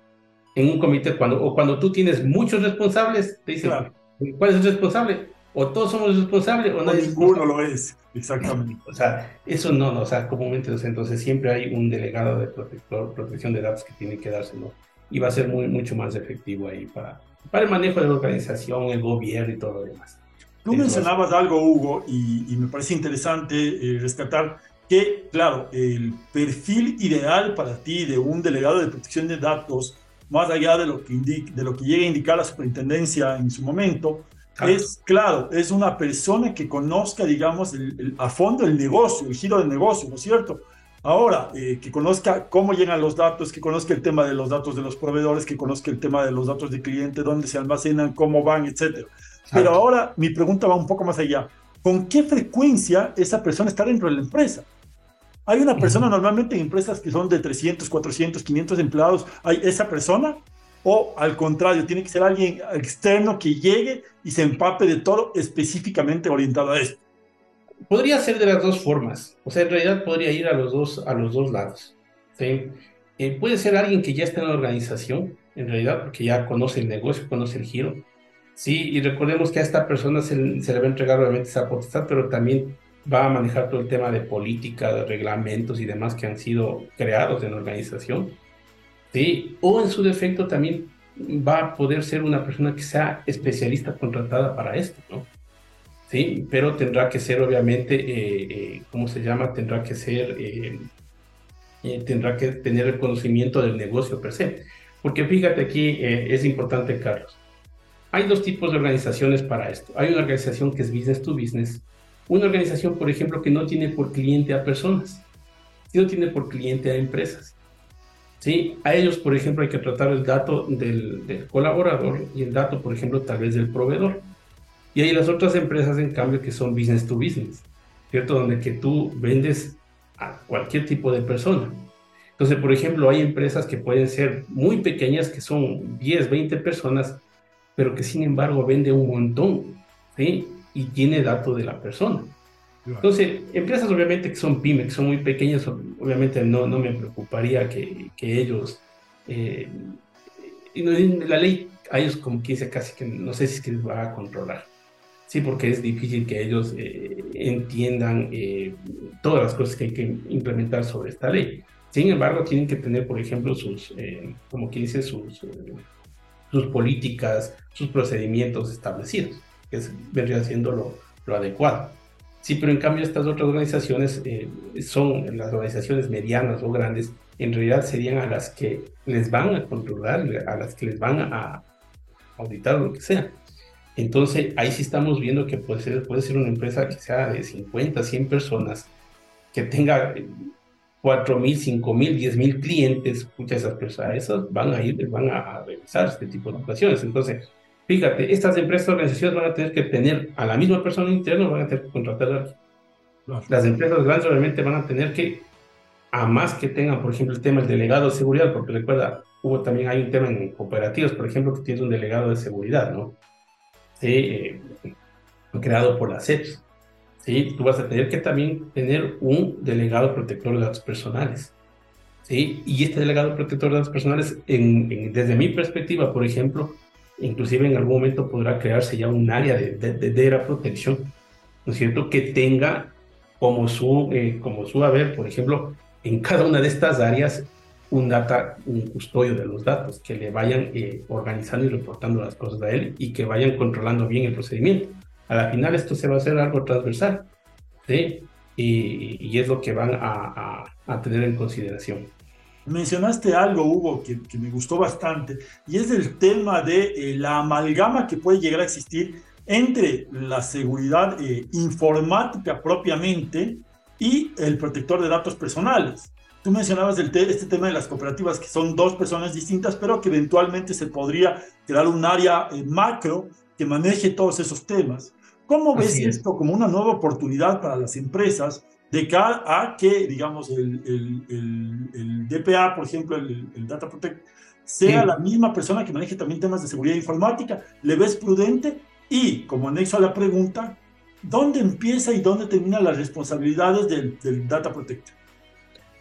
en un comité, cuando, o cuando tú tienes muchos responsables, te dicen, ¿cuál es el responsable? O todos somos responsables o, nadie ninguno lo es, exactamente. O sea, eso no, no, o sea, comúnmente, entonces siempre hay un delegado de protector, protección de datos que tiene que dárselo y va a ser muy, mucho más efectivo ahí para, para el manejo de la organización, el gobierno y todo lo demás. Tú mencionabas algo, Hugo, y, me parece interesante eh, rescatar que, claro, el perfil ideal para ti de un delegado de protección de datos, más allá de lo que, de lo que llegue a indicar la superintendencia en su momento, es, claro, es una persona que conozca, digamos, a fondo el negocio, el giro del negocio, ¿no es cierto? Ahora, eh, que conozca cómo llegan los datos, que conozca el tema de los datos de los proveedores, que conozca el tema de los datos de cliente, dónde se almacenan, cómo van, etc. Pero ahora mi pregunta va un poco más allá. ¿Con qué frecuencia esa persona está dentro de la empresa? Hay una persona normalmente en empresas que son de 300, 400, 500 empleados. ¿Hay esa persona? O al contrario, tiene que ser alguien externo que llegue y se empape de todo específicamente orientado a esto. Podría ser de las dos formas. O sea, en realidad podría ir a los dos, a los dos lados. ¿sí? Eh, puede ser alguien que ya está en la organización, en realidad, porque ya conoce el negocio, conoce el giro. Sí, y recordemos que a esta persona se, se le va a entregar obviamente esa potestad, pero también va a manejar todo el tema de política, de reglamentos y demás que han sido creados en la organización. ¿Sí? O en su defecto también va a poder ser una persona que sea especialista contratada para esto, ¿no? Sí, pero tendrá que ser obviamente, eh, eh, ¿cómo se llama? Tendrá que ser, eh, tendrá que tener el conocimiento del negocio per se. Porque fíjate aquí, es importante, Carlos. Hay dos tipos de organizaciones para esto. Hay una organización que es business to business. Una organización, por ejemplo, que no tiene por cliente a personas, sino tiene por cliente a empresas. ¿Sí? A ellos, por ejemplo, hay que tratar el dato del, colaborador y el dato, por ejemplo, tal vez del proveedor. Y hay las otras empresas, en cambio, que son business to business, ¿cierto? Donde que tú vendes a cualquier tipo de persona. Entonces, por ejemplo, hay empresas que pueden ser muy pequeñas, que son 10, 20 personas, pero que sin embargo vende un montón, ¿sí? Y tiene dato de la persona. Entonces, empresas obviamente que son pymes, que son muy pequeñas, obviamente no, no me preocuparía que, que ellos, eh, la ley a ellos como que dice casi que no sé si es que les va a controlar. Sí, porque es difícil que ellos eh, entiendan eh, todas las cosas que hay que implementar sobre esta ley. Sin embargo, tienen que tener, por ejemplo, sus, como que dice, sus, sus políticas, sus procedimientos establecidos, que es, vendría siendo lo, lo adecuado. Sí, pero en cambio estas otras organizaciones eh, son las organizaciones medianas o grandes, en realidad serían a las que les van a controlar, a las que les van a auditar o lo que sea. Entonces ahí sí estamos viendo que puede ser, puede ser una empresa que sea de 50, 100 personas, que tenga 4 mil, 5 mil, 10 mil clientes, muchas esas personas, esas van a ir, van a revisar este tipo de operaciones. Entonces, Fíjate, estas empresas organizaciones van a tener que tener a la misma persona interna, van a tener que contratar a Las empresas grandes obviamente van a tener que, a más que tengan, por ejemplo, el tema del delegado de seguridad, porque recuerda, hubo también hay un tema en cooperativas, por ejemplo, que tiene un delegado de seguridad, ¿no? Sí, eh, creado por la CEPS. ¿sí? Tú vas a tener que también tener un delegado protector de datos personales. ¿sí? Y este delegado protector de datos personales, desde mi perspectiva, por ejemplo, inclusive en algún momento podrá crearse ya un área de, de, data protección, ¿no es cierto?, que tenga como su, eh, como su haber, por ejemplo, en <laughs> cada una de estas áreas un data, un custodio de los datos, que le vayan eh, organizando y reportando las cosas a él y que vayan controlando bien el procedimiento. A la final esto se va a hacer algo transversal, ¿sí? Y, y es lo que van a, a, a tener en consideración. Mencionaste algo, Hugo, que, me gustó bastante, y es el tema de eh, la amalgama que puede llegar a existir entre la seguridad eh, informática propiamente y el protector de datos personales. Tú mencionabas el este tema de las cooperativas, que son dos personas distintas, pero que eventualmente se podría crear un área eh, macro que maneje todos esos temas. ¿Cómo ves esto como una nueva oportunidad para las empresas de cara a que, digamos, el, el, el, DPA, por ejemplo, el, Data Protect, sea la misma persona que maneje también temas de seguridad informática. ¿Le ves prudente? Y, como anexo a la pregunta, ¿dónde empieza y dónde terminan las responsabilidades del, Data Protect?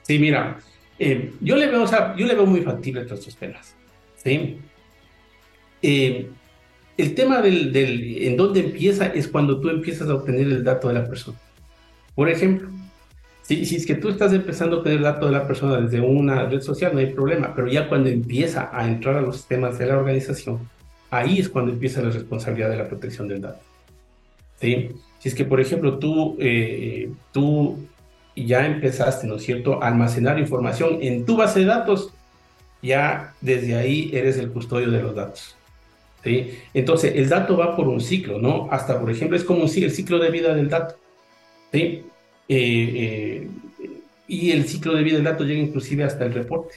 Sí, mira, Eh, yo, le veo, o sea, yo le veo muy factible todos estos temas. ¿sí? Eh, el tema del, del, en dónde empieza es cuando tú empiezas a obtener el dato de la persona. Por ejemplo, si, si es que tú estás empezando a obtener dato de la persona desde una red social, no hay problema, pero ya cuando empieza a entrar a los sistemas de la organización, ahí es cuando empieza la responsabilidad de la protección del dato. ¿Sí? Si es que, por ejemplo, tú, eh, tú ya empezaste, ¿no es cierto?, a almacenar información en tu base de datos, ya desde ahí eres el custodio de los datos. ¿sí? Entonces, el dato va por un ciclo, ¿no? Hasta, por ejemplo, es como un, el ciclo de vida del dato. ¿sí? Eh, eh, y el ciclo de vida del dato llega inclusive hasta el reporte.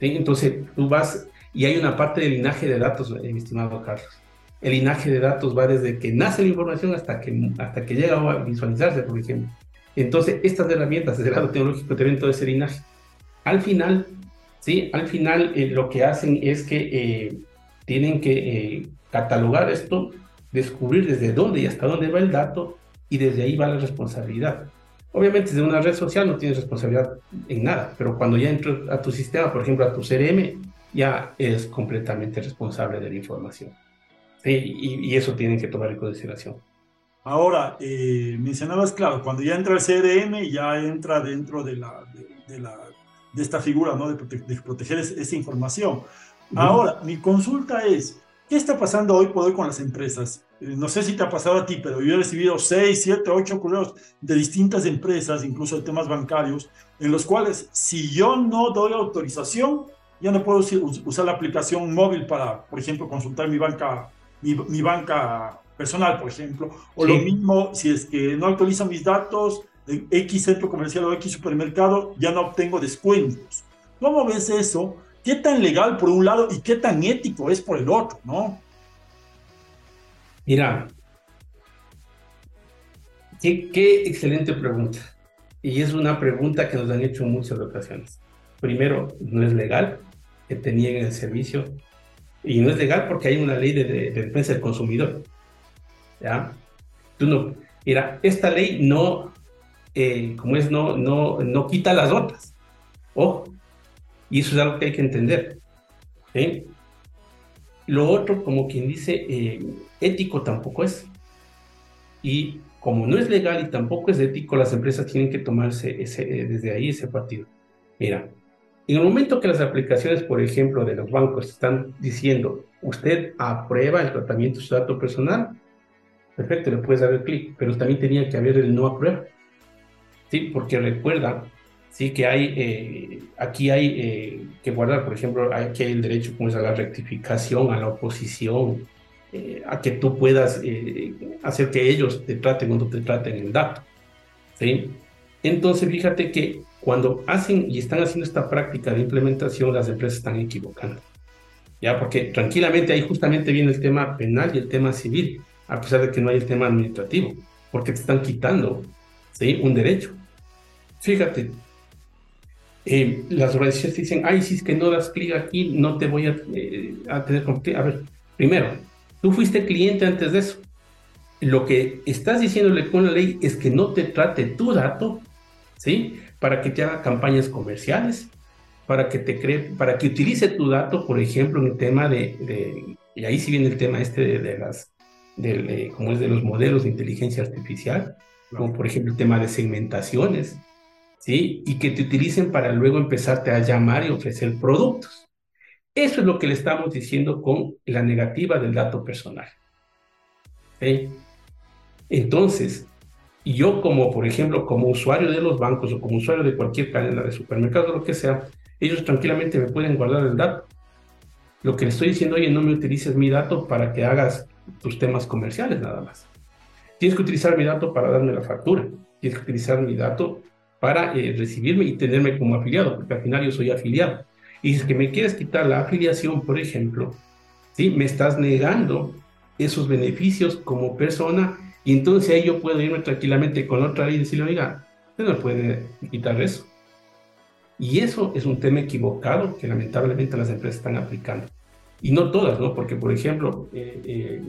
¿sí? Entonces, tú vas, y hay una parte del linaje de datos, mi estimado Carlos. El linaje de datos va desde que nace la información hasta que, hasta que llega a visualizarse, por ejemplo. Entonces, estas herramientas desde el lado tecnológico tienen todo ese linaje. Al final, ¿sí? Al final eh, lo que hacen es que eh, tienen que eh, catalogar esto, descubrir desde dónde y hasta dónde va el dato y desde ahí va la responsabilidad. Obviamente, desde una red social no tienes responsabilidad en nada, pero cuando ya entras a tu sistema, por ejemplo, a tu CRM, ya eres completamente responsable de la información. Sí, y, y eso tienen que tomar en consideración. Ahora, eh, mencionabas, claro, cuando ya entra el CRM, ya entra dentro de, la, de, la, de esta figura, ¿no? De, de proteger esa información. Ahora, mi consulta es, ¿qué está pasando hoy por hoy con las empresas? Eh, no sé si te ha pasado a ti, pero yo he recibido 6, 7, 8 correos de distintas empresas, incluso de temas bancarios, en los cuales si yo no doy autorización, ya no puedo usar la aplicación móvil para, por ejemplo, consultar mi banca, mi, mi banca personal, por ejemplo. O sí. lo mismo, si es que no actualizo mis datos en X centro comercial o X supermercado, ya no obtengo descuentos. ¿Cómo ves eso? ¿Qué tan legal por un lado y qué tan ético es por el otro, no? Mira, qué, excelente pregunta. Y es una pregunta que nos han hecho muchas ocasiones. Primero, no es legal que te nieguen el servicio. Y no es legal porque hay una ley de, de, de defensa del consumidor. ¿ya? Tú no, mira, esta ley no, eh, como es, no, no, no quita las otras. Ojo, y eso es algo que hay que entender. ¿sí? Lo otro, como quien dice, eh, ético tampoco es. Y como no es legal y tampoco es ético, las empresas tienen que tomarse ese, eh, desde ahí ese partido. Mira, en el momento que las aplicaciones, por ejemplo, de los bancos están diciendo, usted aprueba el tratamiento de su dato personal, perfecto, le puedes dar el clic, pero también tenía que haber el no aprueba. Sí, porque recuerda, sí, que hay, eh, aquí hay eh, que guardar, por ejemplo, aquí hay el derecho como es a la rectificación, a la oposición, eh, a que tú puedas eh, hacer que ellos te traten cuando te traten el dato. ¿sí? Entonces, fíjate que cuando hacen y están haciendo esta práctica de implementación, las empresas están equivocando. Ya, porque tranquilamente ahí justamente viene el tema penal y el tema civil a pesar de que no hay el tema administrativo, porque te están quitando ¿sí? un derecho. Fíjate, eh, las organizaciones dicen, ay, si es que no das clic aquí, no te voy a, eh, a tener A ver, primero, tú fuiste cliente antes de eso. Lo que estás diciéndole con la ley es que no te trate tu dato, ¿sí? Para que te haga campañas comerciales, para que te cree, para que utilice tu dato, por ejemplo, en el tema de, de y ahí sí viene el tema este de, de las eh, como es de los modelos de inteligencia artificial, como por ejemplo el tema de segmentaciones, ¿sí? Y que te utilicen para luego empezarte a llamar y ofrecer productos. Eso es lo que le estamos diciendo con la negativa del dato personal. Entonces, yo como, por ejemplo, como usuario de los bancos o como usuario de cualquier cadena de supermercados lo que sea, ellos tranquilamente me pueden guardar el dato. Lo que le estoy diciendo, oye, no me utilices mi dato para que hagas tus temas comerciales nada más. Tienes que utilizar mi dato para darme la factura. Tienes que utilizar mi dato para eh, recibirme y tenerme como afiliado, porque al final yo soy afiliado. Y si es que me quieres quitar la afiliación, por ejemplo, ¿sí? me estás negando esos beneficios como persona y entonces ahí yo puedo irme tranquilamente con otra ley y decirle, oiga, usted no puede quitar eso. Y eso es un tema equivocado que lamentablemente las empresas están aplicando y no todas, ¿no? Porque, por ejemplo, eh, eh,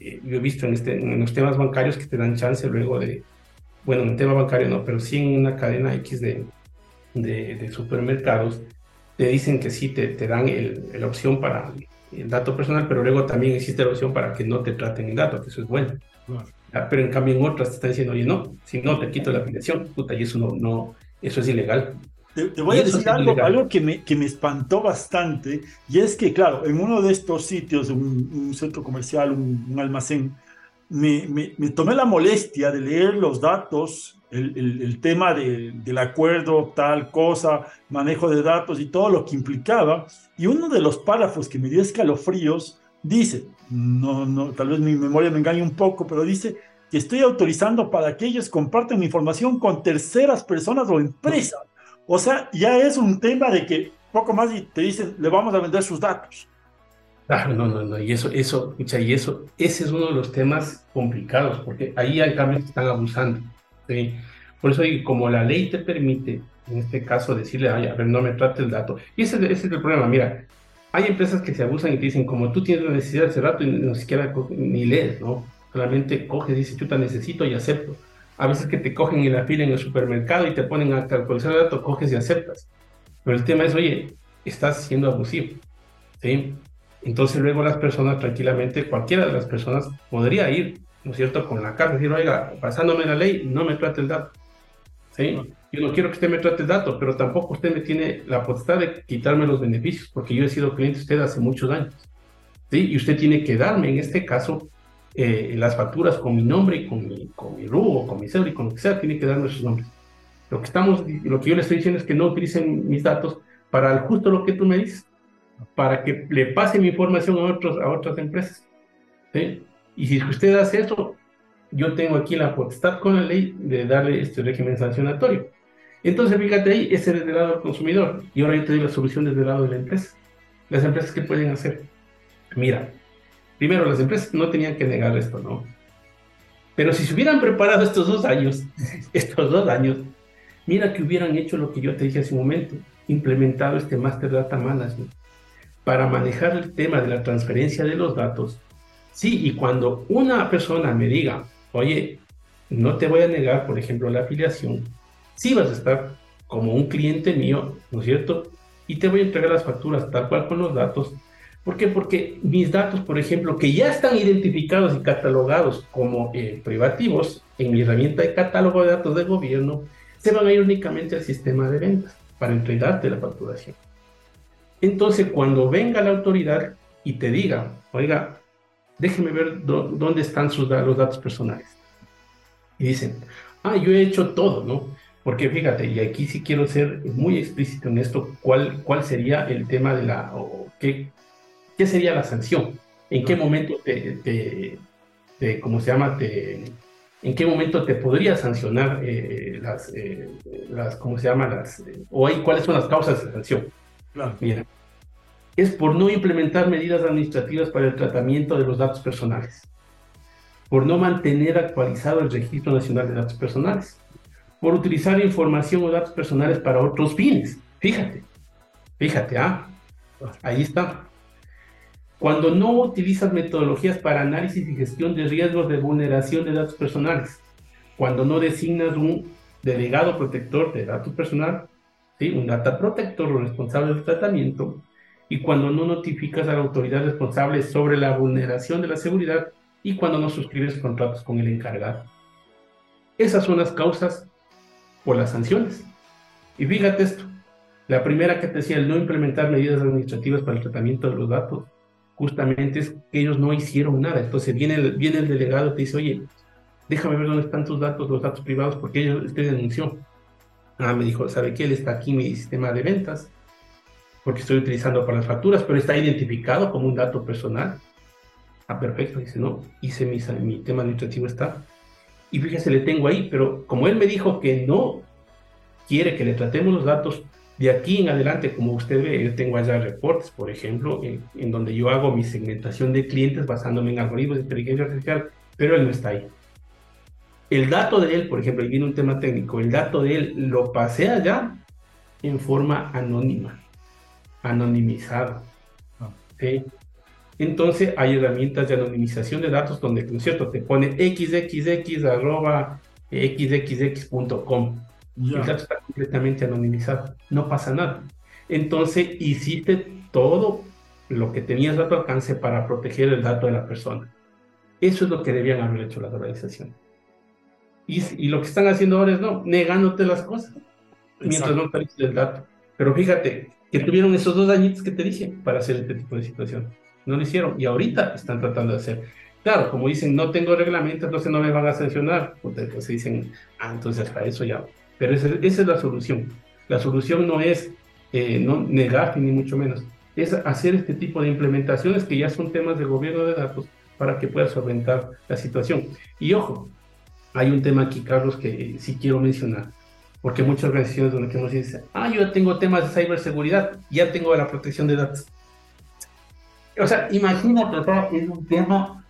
eh, yo he visto en, este, en los temas bancarios que te dan chance luego de, bueno, en el tema bancario no, pero sí en una cadena X de, de, supermercados, te dicen que sí, te, te dan la opción para el dato personal, pero luego también existe la opción para que no te traten el dato, que eso es bueno. Ah, pero en cambio en otras te están diciendo, oye, no, si no te quito la afiliación, puta, y eso no, no eso es ilegal. Te, voy a decir algo, algo que, me, que me espantó bastante, y es que, claro, en uno de estos sitios, un, centro comercial, un, almacén, me, me, tomé la molestia de leer los datos, el, el, tema del acuerdo, tal cosa, manejo de datos y todo lo que implicaba, y uno de los párrafos que me dio escalofríos dice, no, no, tal vez mi memoria me engañe un poco, pero dice que estoy autorizando para que ellos compartan información con terceras personas o empresas. O sea, ya es un tema de que poco más y te dicen, le vamos a vender sus datos. No, no, no, y eso, eso, y eso, ese es uno de los temas complicados, porque ahí hay cambios que están abusando. ¿sí? Por eso, como la ley te permite, en este caso, decirle, ay, a ver, no me trate el dato. Y ese, es el problema, mira, hay empresas que se abusan y te dicen, como tú tienes la necesidad ese dato, y ni siquiera ni lees, ¿no? Solamente coges y dices, chuta, necesito y acepto a veces que te cogen en la fila en el supermercado y te ponen a actualizar el dato, coges y aceptas. Pero el tema es, oye, estás siendo abusivo. ¿sí? Entonces luego las personas tranquilamente, cualquiera de las personas podría ir, ¿no es cierto?, con la carta y decir, oiga, pasándome la ley, no me trate el dato. ¿sí? Yo no quiero que usted me trate el dato, pero tampoco usted me tiene la potestad de quitarme los beneficios, porque yo he sido cliente de usted hace muchos años. ¿sí? Y usted tiene que darme, en este caso, eh, las facturas con mi nombre y con mi, con mi RU con mi cédula y con lo que sea, tiene que darme sus nombres. Lo que, estamos, lo que yo le estoy diciendo es que no utilicen mis datos para justo lo que tú me dices, para que le pase mi información a, otros, a otras empresas. ¿sí? Y si usted hace eso, yo tengo aquí la potestad con la ley de darle este régimen sancionatorio. Entonces, fíjate ahí, ese es desde el lado del consumidor. Y ahora yo te doy la solución desde el lado de la empresa. Las empresas, ¿qué pueden hacer? Mira, Primero, las empresas no tenían que negar esto, ¿no? Pero si se hubieran preparado estos dos años, <laughs> estos dos años, mira que hubieran hecho lo que yo te dije hace un momento, implementado este Master Data Management para manejar el tema de la transferencia de los datos. Sí, y cuando una persona me diga, oye, no te voy a negar, por ejemplo, la afiliación, sí vas a estar como un cliente mío, ¿no es cierto? Y te voy a entregar las facturas tal cual con los datos ¿Por qué? Porque mis datos, por ejemplo, que ya están identificados y catalogados como eh, privativos en mi herramienta de catálogo de datos del gobierno, se van a ir únicamente al sistema de ventas para entregarte la facturación. Entonces, cuando venga la autoridad y te diga, oiga, déjeme ver dónde están sus, los datos personales. Y dicen, ah, yo he hecho todo, ¿no? Porque fíjate, y aquí sí quiero ser muy explícito en esto, cuál, cuál sería el tema de la, o qué, ¿qué sería la sanción? ¿En qué momento te, ¿cómo se llama? Te, ¿En qué momento te podría sancionar eh, las, eh, las, ¿cómo se llama? Las, eh, o hay, cuáles son las causas de sanción? Claro. Mira, es por no implementar medidas administrativas para el tratamiento de los datos personales, por no mantener actualizado el Registro Nacional de Datos Personales, por utilizar información o datos personales para otros fines. Fíjate, fíjate, ah, ahí está. Cuando no utilizas metodologías para análisis y gestión de riesgos de vulneración de datos personales. Cuando no designas un delegado protector de datos personal, ¿sí? un data protector o responsable del tratamiento. Y cuando no notificas a la autoridad responsable sobre la vulneración de la seguridad y cuando no suscribes contratos con el encargado. Esas son las causas por las sanciones. Y fíjate esto, la primera que te decía, el no implementar medidas administrativas para el tratamiento de los datos, justamente es que ellos no hicieron nada. Entonces viene el, viene el delegado y te dice, oye, déjame ver dónde están tus datos, los datos privados, porque ellos, usted denunció. Ah, me dijo, ¿sabe qué? Él está aquí en mi sistema de ventas, porque estoy utilizando para las facturas, pero está identificado como un dato personal. Ah, perfecto. Dice, no, hice mi, mi tema administrativo está. Y fíjese, le tengo ahí, pero como él me dijo que no quiere que le tratemos los datos de aquí en adelante, como usted ve, yo tengo allá reportes, por ejemplo, en, donde yo hago mi segmentación de clientes basándome en algoritmos de inteligencia artificial, pero él no está ahí. El dato de él, por ejemplo, ahí viene un tema técnico, el dato de él lo pasé allá en forma anónima, anonimizada. Ah. Entonces hay herramientas de anonimización de datos donde, ¿no es cierto?, te pone xxx xxx.com El dato está completamente anonimizado, no pasa nada. Entonces hiciste todo lo que tenías a tu alcance para proteger el dato de la persona. Eso es lo que debían haber hecho las organizaciones. Y, y lo que están haciendo ahora es no, negándote las cosas, mientras no aparece el dato. Pero fíjate, que tuvieron esos dos añitos que te dije para hacer este tipo de situación. No lo hicieron y ahorita están tratando de hacer. Claro, como dicen, no tengo reglamento, entonces no me van a sancionar. Pues dicen, ah, entonces para eso ya. Pero esa, esa es la solución. La solución no es eh, no negarte ni mucho menos, es hacer este tipo de implementaciones que ya son temas de gobierno de datos para que pueda solventar la situación. Y ojo, hay un tema aquí, Carlos, que sí quiero mencionar, porque muchas organizaciones donde nos dicen, ah, yo ya tengo temas de ciberseguridad, ya tengo la protección de datos. O sea, imagínate, es un tema,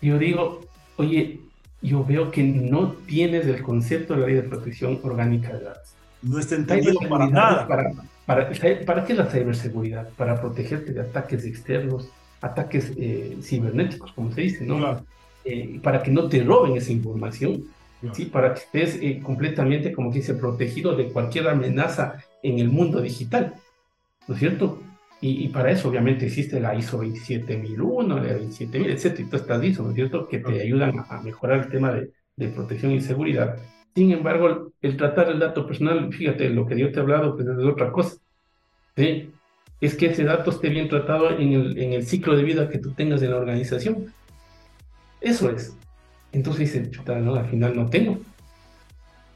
yo digo, oye, yo veo que no tienes el concepto de la ley de protección orgánica de datos. No está entendido para nada. Para, para, para, qué la ciberseguridad? Para protegerte de ataques externos, ataques eh, cibernéticos, como se dice, ¿no? Eh, para que no te roben esa información, ¿sí? Para que estés eh, completamente, como dice, protegido de cualquier amenaza en el mundo digital, ¿no es cierto? Y, para eso, obviamente, existe la ISO 27001, la 27000, etcétera, y todas estas ISO, ¿no es cierto?, que te ayudan a, mejorar el tema de, de, protección y seguridad. Sin embargo, el tratar el dato personal, fíjate, lo que yo te he hablado, pues es otra cosa. ¿sí? Es que ese dato esté bien tratado en el, en el ciclo de vida que tú tengas en la organización. Eso es. Entonces dice, chuta, no, al final no tengo.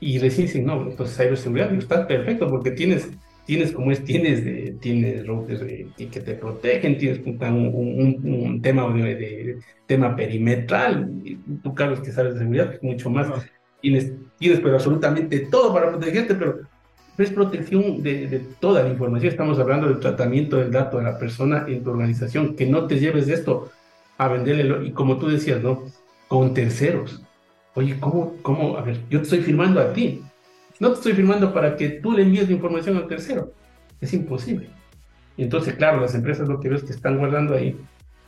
Y recién dicen, no, entonces ciberseguridad, está perfecto porque tienes tienes como es, tienes, de, tienes routers que te protegen, tienes un, un, tema de, tema perimetral, tú Carlos que sabes de seguridad, pues, mucho más, tienes, tienes pero absolutamente todo para protegerte, pero es protección de, de, toda la información, estamos hablando del tratamiento del dato de la persona en tu organización, que no te lleves de esto a venderle, y como tú decías, ¿no? Con terceros. Oye, ¿cómo, cómo? A ver, yo te estoy firmando a ti, no te estoy firmando para que tú le envíes la información al tercero. Es imposible. Y entonces, claro, las empresas lo que ves que están guardando ahí.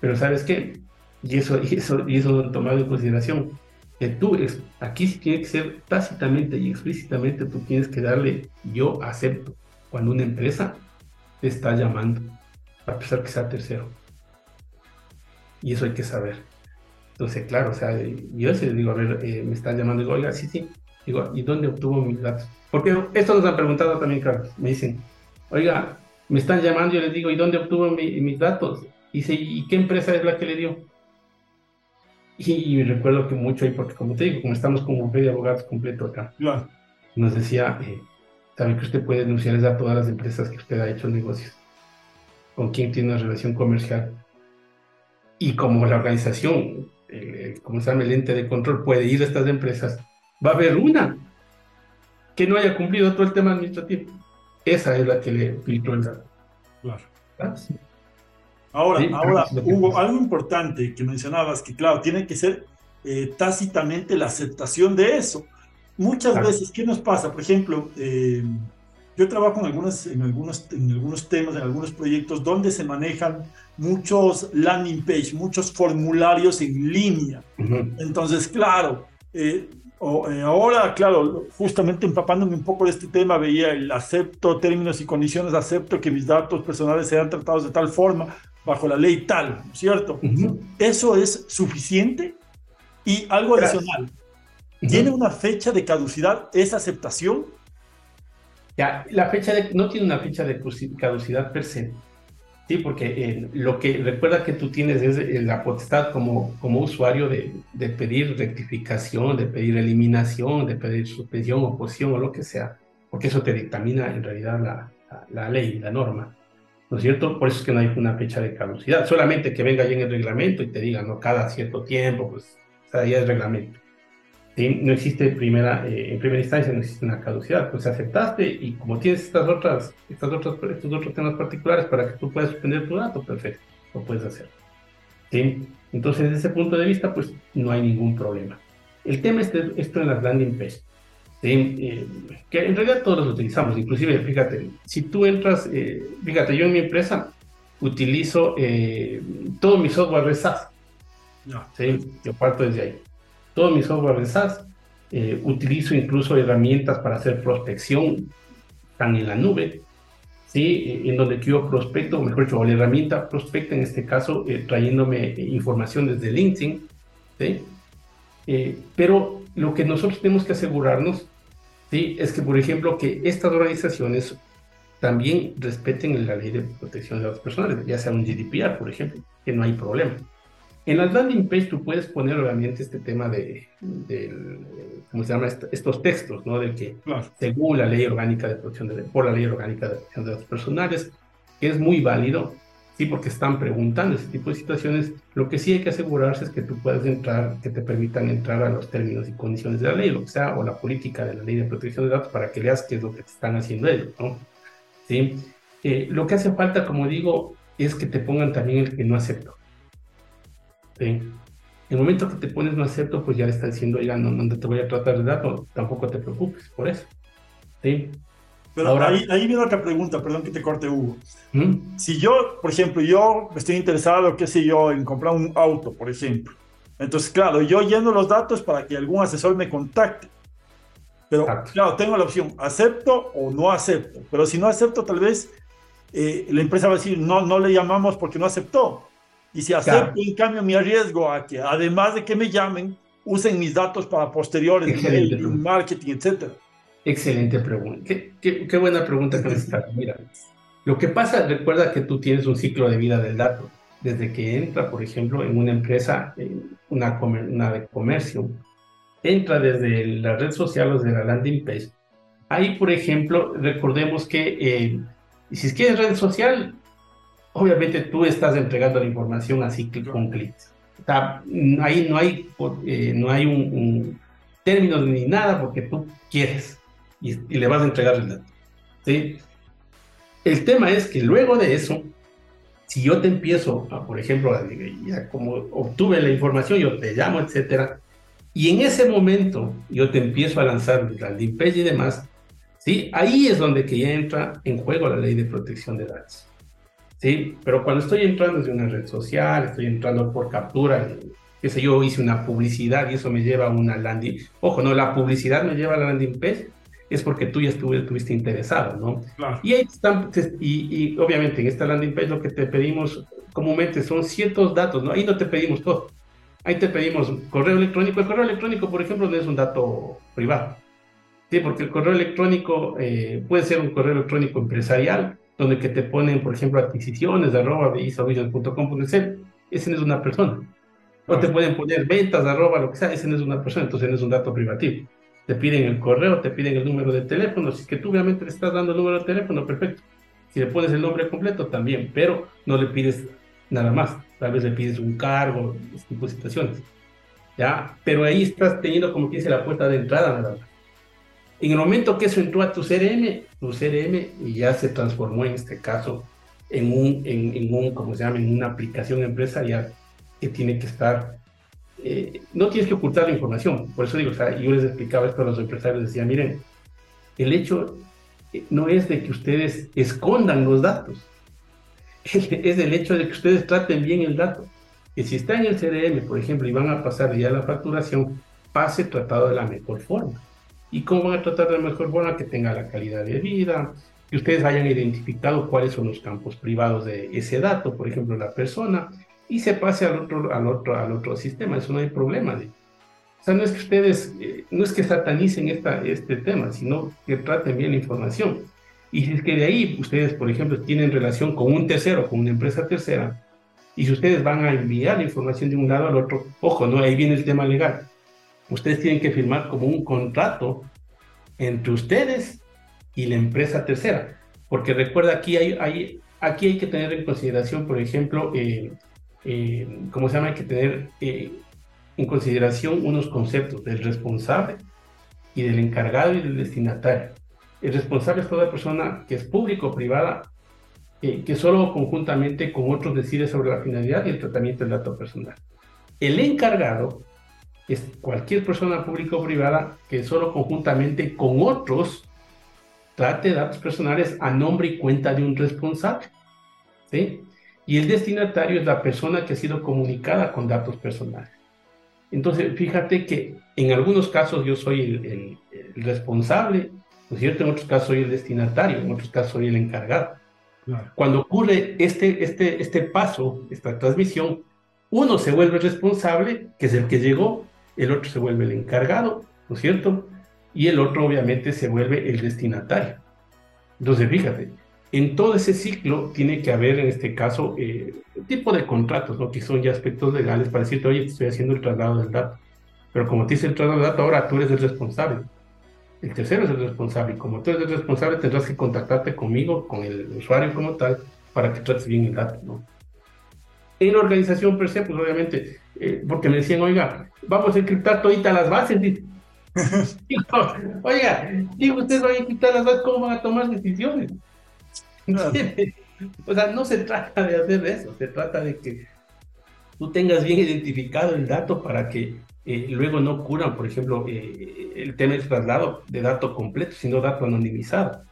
Pero ¿sabes qué? Y eso, y eso, y eso tomado en consideración. Que tú, aquí sí tiene que ser tácitamente y explícitamente, tú tienes que darle yo acepto cuando una empresa te está llamando, a pesar que sea tercero. Y eso hay que saber. Entonces, claro, o sea, yo se digo, a ver, eh, me están llamando digo, oiga, sí, sí, Digo, ¿y dónde obtuvo mis datos? Porque esto nos han preguntado también, Carlos. Me dicen, oiga, me están llamando y les digo, ¿y dónde obtuvo mis datos? Y dice, ¿y qué empresa es la que le dio? Y, recuerdo que mucho ahí, porque como te digo, como estamos como un de abogados completo acá, nos decía, eh, sabe que usted puede denunciarles a todas las empresas que usted ha hecho negocios, con quién tiene una relación comercial. Y como la organización, como se llama el ente de control, puede ir a estas empresas va a haber una que no haya cumplido todo el tema administrativo. Esa es la que le filtró el dato. Claro. Ahora, ahora Hugo, algo importante que mencionabas, que claro, tiene que ser eh, tácitamente la aceptación de eso. Muchas veces, ¿qué nos pasa? Por ejemplo, eh, yo trabajo en, algunos, en, algunos, en algunos temas, en algunos proyectos donde se manejan muchos landing page, muchos formularios en línea. Entonces, claro, eh, eh, ahora, claro, justamente empapándome un poco de este tema, veía el acepto términos y condiciones, acepto que mis datos personales sean tratados de tal forma bajo la ley tal, ¿cierto? Eso es suficiente y algo adicional. ¿Tiene una fecha de caducidad esa aceptación? Ya, la fecha no tiene una fecha de caducidad per se. Sí, porque eh, lo que recuerda que tú tienes es eh, la potestad como, usuario de, pedir rectificación, de pedir eliminación, de pedir suspensión, oposición o lo que sea, porque eso te dictamina en realidad la, la, ley, la norma. ¿No es cierto? Por eso es que no hay una fecha de caducidad, solamente que venga ya en el reglamento y te diga, no, cada cierto tiempo, pues, o sea, ya es reglamento. No existe primera, eh, en primera instancia, no existe una caducidad. Pues aceptaste y como tienes estas otras, estas otras, estos otros temas particulares para que tú puedas suspender tu dato, perfecto, lo puedes hacer. ¿Sí? Entonces, desde ese punto de vista, pues no hay ningún problema. El tema es esto en las landing page. Eh, que en realidad todos los utilizamos, inclusive, fíjate, si tú entras, eh, fíjate, yo en mi empresa utilizo todo mi software de SaaS. No. ¿sí? Yo parto desde ahí todo mi software de SaaS eh, utilizo incluso herramientas para hacer prospección, están en la nube, ¿sí? en donde yo prospecto, mejor dicho, la herramienta prospecta en este caso, eh, trayéndome información desde LinkedIn. ¿sí? Eh, pero lo que nosotros tenemos que asegurarnos ¿sí? es que, por ejemplo, que estas organizaciones también respeten la ley de protección de datos personales, ya sea un GDPR, por ejemplo, que no hay problema. En la landing page tú puedes poner obviamente este tema de, ¿cómo se llama? estos textos, ¿no? De que según la ley orgánica de protección de, por la ley orgánica de protección de datos personales, que es muy válido, sí, porque están preguntando ese tipo de situaciones, lo que sí hay que asegurarse es que tú puedas entrar, que te permitan entrar a los términos y condiciones de la ley, lo que sea, o la política de la ley de protección de datos para que veas qué es lo que te están haciendo ellos, ¿no? Sí. Eh, lo que hace falta, como digo, es que te pongan también el que no acepto. En el momento que te pones no acepto, pues ya le están diciendo, oiga, no, no te voy a tratar de datos, tampoco te preocupes por eso. ¿sí? Pero Ahora, ahí, ahí viene otra pregunta, perdón que te corte, Hugo. ¿Mm? Si yo, por ejemplo, yo estoy interesado, qué sé yo, en comprar un auto, por ejemplo. Entonces, claro, yo lleno los datos para que algún asesor me contacte. Pero, claro, tengo la opción, acepto o no acepto. Pero si no acepto, tal vez eh, la empresa va a decir, no, no le llamamos porque no aceptó. Y si acepto, en cambio, me arriesgo a que, además de que me llamen, usen mis datos para posteriores, marketing, etcétera. Excelente pregunta. Qué, qué, buena pregunta que me estás. Mira, lo que pasa, recuerda que tú tienes un ciclo de vida del dato. Desde que entra, por ejemplo, en una empresa, en una, una de comercio, entra desde la red social o desde la landing page. Ahí, por ejemplo, recordemos que eh, si es que es red social, obviamente tú estás entregando la información así con clics. ahí no hay, eh, no hay un, término ni nada porque tú quieres y, le vas a entregar el dato. ¿sí? El tema es que luego de eso, si yo te empiezo, a, por ejemplo, ya como obtuve la información, yo te llamo, etcétera, y en ese momento yo te empiezo a lanzar la page y demás, ¿sí? ahí es donde que ya entra en juego la ley de protección de datos. ¿Sí? Pero cuando estoy entrando desde una red social, estoy entrando por captura, qué sé yo, hice una publicidad y eso me lleva a una landing. Ojo, no, la publicidad me lleva a la landing page, es porque tú ya estuviste interesado, ¿no? Y ahí están, y, y, obviamente en esta landing page lo que te pedimos comúnmente son ciertos datos, ¿no? Ahí no te pedimos todo. Ahí te pedimos correo electrónico. El correo electrónico, por ejemplo, no es un dato privado. Sí, porque el correo electrónico eh, puede ser un correo electrónico empresarial, donde que te ponen, por ejemplo, adquisiciones, arroba, ese no es una persona. O te pueden poner ventas, arroba, lo que sea, ese no es una persona, entonces no es un dato privativo. Te piden el correo, te piden el número de teléfono, si es que tú obviamente le estás dando el número de teléfono, perfecto. Si le pones el nombre completo, también, pero no le pides nada más. Tal vez le pides un cargo, tipo de situaciones. ¿Ya? Pero ahí estás teniendo, como que dice, la puerta de entrada nada más. En el momento que eso entró a tu CRM, tu CRM ya se transformó en este caso en un, en, un ¿cómo se llama? En una aplicación empresarial que tiene que estar, eh, no tienes que ocultar la información. Por eso digo, o yo les explicaba esto a los empresarios, decía, miren, el hecho eh, no es de que ustedes escondan los datos, <laughs> es el hecho de que ustedes traten bien el dato. Que si está en el CRM, por ejemplo, y van a pasar ya la facturación, pase tratado de la mejor forma. ¿Y cómo van a tratar de mejor forma? Que tenga la calidad de vida, que ustedes hayan identificado cuáles son los campos privados de ese dato, por ejemplo, la persona, y se pase al otro, al otro, al otro sistema. Eso no hay problema. De, o sea, no es que ustedes, eh, no es que satanicen esta, este tema, sino que traten bien la información. Y si es que de ahí ustedes, por ejemplo, tienen relación con un tercero, con una empresa tercera, y si ustedes van a enviar la información de un lado al otro, ojo, no, ahí viene el tema legal ustedes tienen que firmar como un contrato entre ustedes y la empresa tercera. Porque recuerda, aquí hay, aquí hay que tener en consideración, por ejemplo, eh, eh, ¿cómo se llama? Hay que tener eh, en consideración unos conceptos del responsable y del encargado y del destinatario. El responsable es toda persona que es público o privada, que solo conjuntamente con otros decide sobre la finalidad y el tratamiento del dato personal. El encargado es cualquier persona pública o privada que solo conjuntamente con otros trate datos personales a nombre y cuenta de un responsable. ¿sí? Y el destinatario es la persona que ha sido comunicada con datos personales. Entonces, fíjate que en algunos casos yo soy el, responsable, ¿no es cierto? En otros casos soy el destinatario, en otros casos soy el encargado. Cuando ocurre este, este, este paso, esta transmisión, uno se vuelve responsable, que es el que llegó, el otro se vuelve el encargado, ¿no es cierto? Y el otro obviamente se vuelve el destinatario. Entonces, fíjate, en todo ese ciclo tiene que haber, en este caso, eh, tipo de contratos, ¿no? que son ya aspectos legales para decirte, oye, estoy haciendo el traslado del dato. Pero como te dice el traslado del dato, ahora tú eres el responsable. El tercero es el responsable. Y como tú eres el responsable, tendrás que contactarte conmigo, con el usuario como tal, para que trates bien el dato. ¿no? En la organización per se, pues obviamente, eh, porque me decían, oiga, vamos a encriptar todita las bases. <laughs> <laughs> oiga, digo, ustedes van a encriptar las bases, ¿cómo van a tomar decisiones? <laughs> o sea, no se trata de hacer eso, se trata de que tú tengas bien identificado el dato para que eh, luego no ocurran, por ejemplo, eh, el tema del traslado de dato completo, sino dato anonimizado.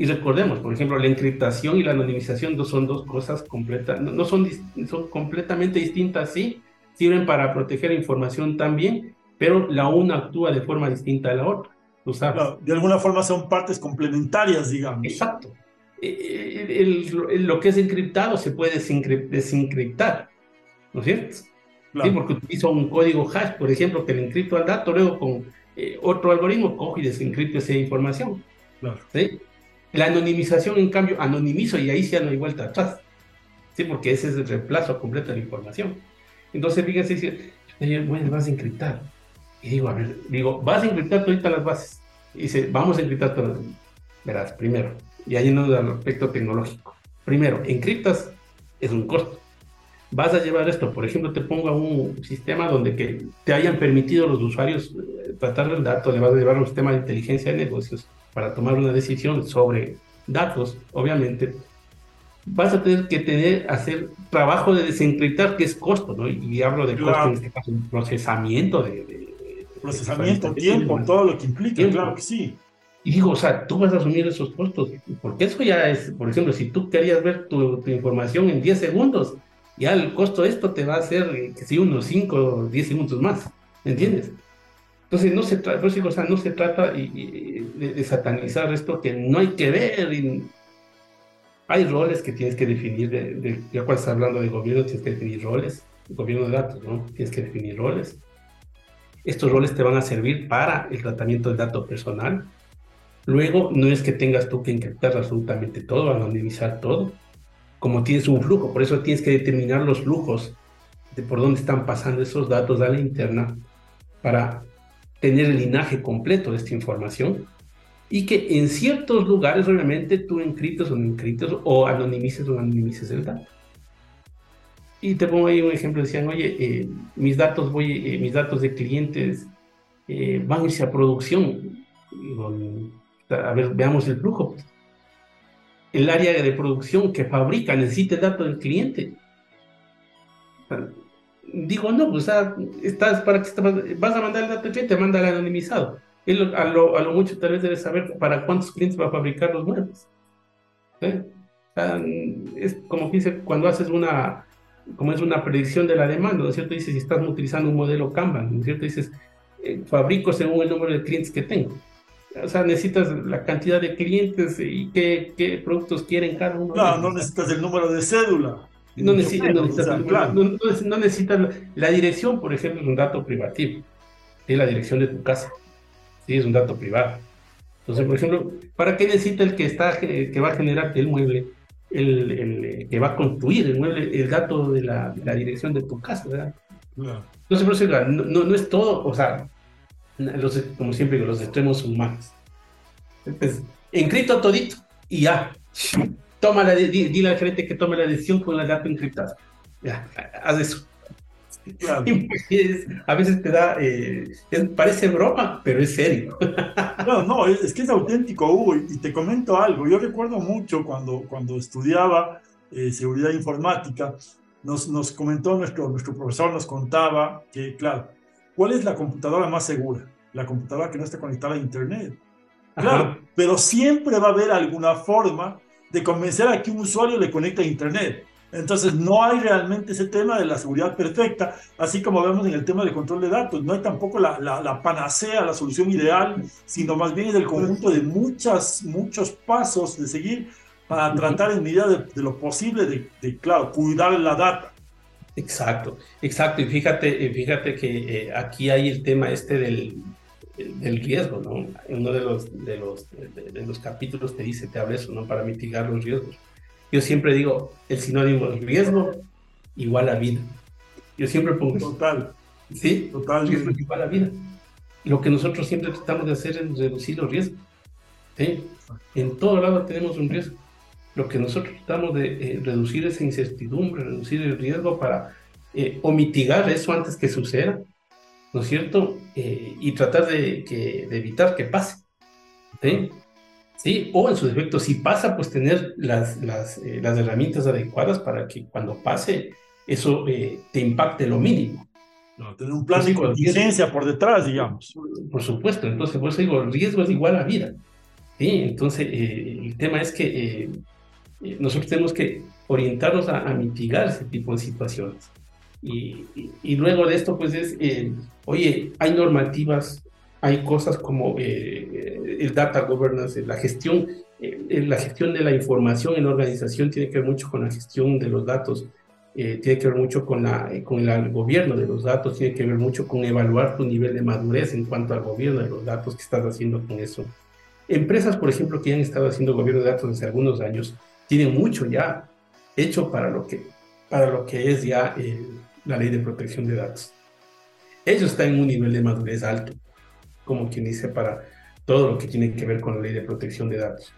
Y recordemos, por ejemplo, la encriptación y la anonimización no son dos cosas completas, no, son, son completamente distintas, sí, sirven para proteger información también, pero la una actúa de forma distinta a la otra. ¿tú sabes? de alguna forma son partes complementarias, digamos. Exacto. Eh, el, lo que es encriptado se puede desencriptar, ¿no es cierto? Sí, porque utilizo un código hash, por ejemplo, que le encripto al dato, luego con eh, otro algoritmo cojo y desencripto esa información. Claro. ¿sí? La anonimización, en cambio, anonimizo y ahí ya no hay vuelta atrás. Sí, porque ese es el reemplazo completo de la información. Entonces, fíjense, dice, bueno, vas a encriptar. Y digo, a ver, digo, vas a encriptar ahorita las bases. Y dice, vamos a encriptar todas. Verás, primero, y ahí no al aspecto tecnológico. Primero, encriptas es un costo. Vas a llevar esto, por ejemplo, te pongo a un sistema donde que te hayan permitido los usuarios eh, tratar el dato, le vas a llevar un sistema de inteligencia de negocios para tomar una decisión sobre datos, obviamente, vas a tener que tener, hacer trabajo de desencriptar, que es costo, ¿no? Y, hablo de costo en este caso, procesamiento de... procesamiento, tiempo, todo lo que implica, claro que sí. Y digo, o sea, tú vas a asumir esos costos, porque eso ya es, por ejemplo, si tú querías ver tu, información en 10 segundos, ya el costo de esto te va a hacer, eh, que si unos 5 o 10 segundos más, ¿me entiendes? Entonces, no se, trata, o sea, no se trata de, satanizar esto que no hay que ver. hay roles que tienes que definir, de, ya cuando estás hablando de gobierno, tienes que definir roles, gobierno de datos, ¿no? Tienes que definir roles. Estos roles te van a servir para el tratamiento del dato personal. Luego, no es que tengas tú que encriptar absolutamente todo, anonimizar todo, como tienes un flujo, por eso tienes que determinar los flujos de por dónde están pasando esos datos a la interna para tener el linaje completo de esta información y que en ciertos lugares obviamente tú encriptos o no encriptos o anonimices o anonimices el dato. Y te pongo ahí un ejemplo, decían, oye, eh, mis datos voy, eh, mis datos de clientes eh, van a irse a producción. a ver, veamos el flujo. El área de producción que fabrica necesita el dato del cliente digo, no, pues estás para que vas a mandar el dato te manda el anonimizado. Él a lo, a lo mucho tal vez debe saber para cuántos clientes va a fabricar los muebles. es como que dice, cuando haces una, como es una predicción de la demanda, ¿no es cierto? Dices, si estás utilizando un modelo Kanban, ¿no es cierto? Dices, eh, fabrico según el número de clientes que tengo. O sea, necesitas la cantidad de clientes y qué, qué productos quieren cada uno. No, no necesitas el número de cédula. No necesitas, no, necesitas, la dirección, por ejemplo, es un dato privativo. Es la dirección de tu casa. Sí, es un dato privado. Entonces, por ejemplo, ¿para qué necesita el que está que va a generar el mueble, el, el que va a construir el mueble, el dato de la, la dirección de tu casa? ¿verdad? Entonces, por eso, no, no, es todo, o sea, los, como siempre digo, los extremos son malos. Entonces, encripto todito y ya toma la, dile al gerente que tome la decisión con el dato encriptado. Ya, haz eso. <laughs> Pues, a veces te da, eh, parece broma, pero es serio. <laughs> No, no, es, que es auténtico, Hugo, y te comento algo. Yo recuerdo mucho cuando, cuando estudiaba eh, seguridad informática, nos, nos comentó nuestro, nuestro profesor, nos contaba que, claro, ¿cuál es la computadora más segura? La computadora que no esté conectada a Internet. Claro, pero siempre va a haber alguna forma de convencer a que un usuario le conecte a Internet. Entonces, no hay realmente ese tema de la seguridad perfecta, así como vemos en el tema del control de datos. No hay tampoco la, la, panacea, la solución ideal, sino más bien es el conjunto de muchas, muchos pasos de seguir para tratar en medida de, lo posible de, claro, cuidar la data. Exacto, exacto. Y fíjate, fíjate que eh, aquí hay el tema este del, del riesgo, ¿no? Uno de los, de los, de, los capítulos te dice, te habla eso, ¿no? Para mitigar los riesgos. Yo siempre digo, el sinónimo de riesgo igual a vida. Yo siempre pongo Total. Sí, total. Riesgo igual a vida. Lo que nosotros siempre tratamos de hacer es reducir los riesgos. ¿sí? En todo lado tenemos un riesgo. Lo que nosotros tratamos de eh, reducir esa incertidumbre, reducir el riesgo para eh, o mitigar eso antes que suceda, ¿no es cierto? Eh, y tratar de, que, de evitar que pase. ¿sí? ¿Sí? O en su defecto, si pasa, pues tener las, las, eh, las herramientas adecuadas para que cuando pase eso eh, te impacte lo mínimo. No, tener un plan de contingencia por detrás, digamos. Por, supuesto, entonces por eso digo, el riesgo es igual a vida. ¿sí? Entonces, eh, el tema es que nosotros tenemos que orientarnos a, mitigar ese tipo de situaciones. Y, y, y, luego de esto, pues es, oye, hay normativas hay cosas como eh, el data governance, la gestión, eh, la gestión de la información en la organización tiene que ver mucho con la gestión de los datos, eh, tiene que ver mucho con, la, con el gobierno de los datos, tiene que ver mucho con evaluar tu nivel de madurez en cuanto al gobierno de los datos que estás haciendo con eso. Empresas, por ejemplo, que han estado haciendo gobierno de datos desde algunos años, tienen mucho ya hecho para lo que, para lo que es ya la ley de protección de datos. Ellos están en un nivel de madurez alto como quien dice, para todo lo que tiene que ver con la ley de protección de datos.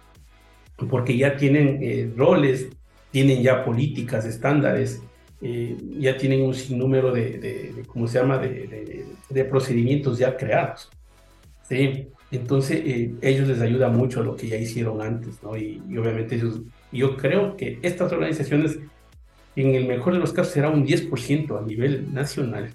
Porque ya tienen eh, roles, tienen ya políticas, estándares, eh, ya tienen un sinnúmero de, de, ¿cómo se llama?, de, de, procedimientos ya creados. ¿sí? Entonces, eh, ellos les ayuda mucho a lo que ya hicieron antes, ¿no? Y, y, obviamente ellos, yo creo que estas organizaciones, en el mejor de los casos, será un 10% a nivel nacional,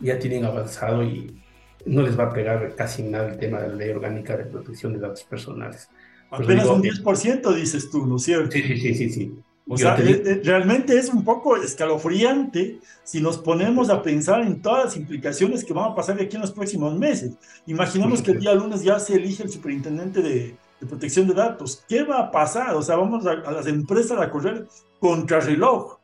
ya tienen avanzado y, no les va a pegar casi nada el tema de la ley orgánica de protección de datos personales. Apenas un 10% dices tú, ¿no es cierto? Sí, sí, sí, sí. O sea, eh, eh, realmente es un poco escalofriante si nos ponemos a pensar en todas las implicaciones que van a pasar aquí en los próximos meses. Imaginemos que el día lunes ya se elige el superintendente de, protección de datos. ¿Qué va a pasar? O sea, vamos a, las empresas a correr contra reloj.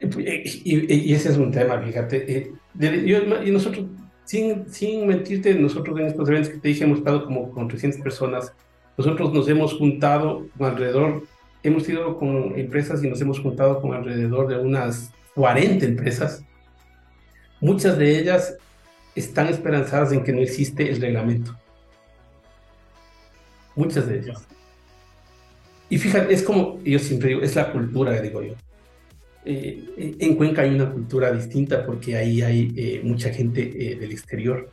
Y, ese es un tema, fíjate. Eh, y nosotros sin, sin mentirte, nosotros en estos eventos que te dije hemos estado como con 300 personas. Nosotros nos hemos juntado con alrededor, hemos ido con empresas y nos hemos juntado con alrededor de unas 40 empresas. Muchas de ellas están esperanzadas en que no existe el reglamento. Muchas de ellas. Y fíjate, es como, yo siempre digo, es la cultura, digo yo. Eh, en Cuenca hay una cultura distinta porque ahí hay eh, mucha gente eh, del exterior.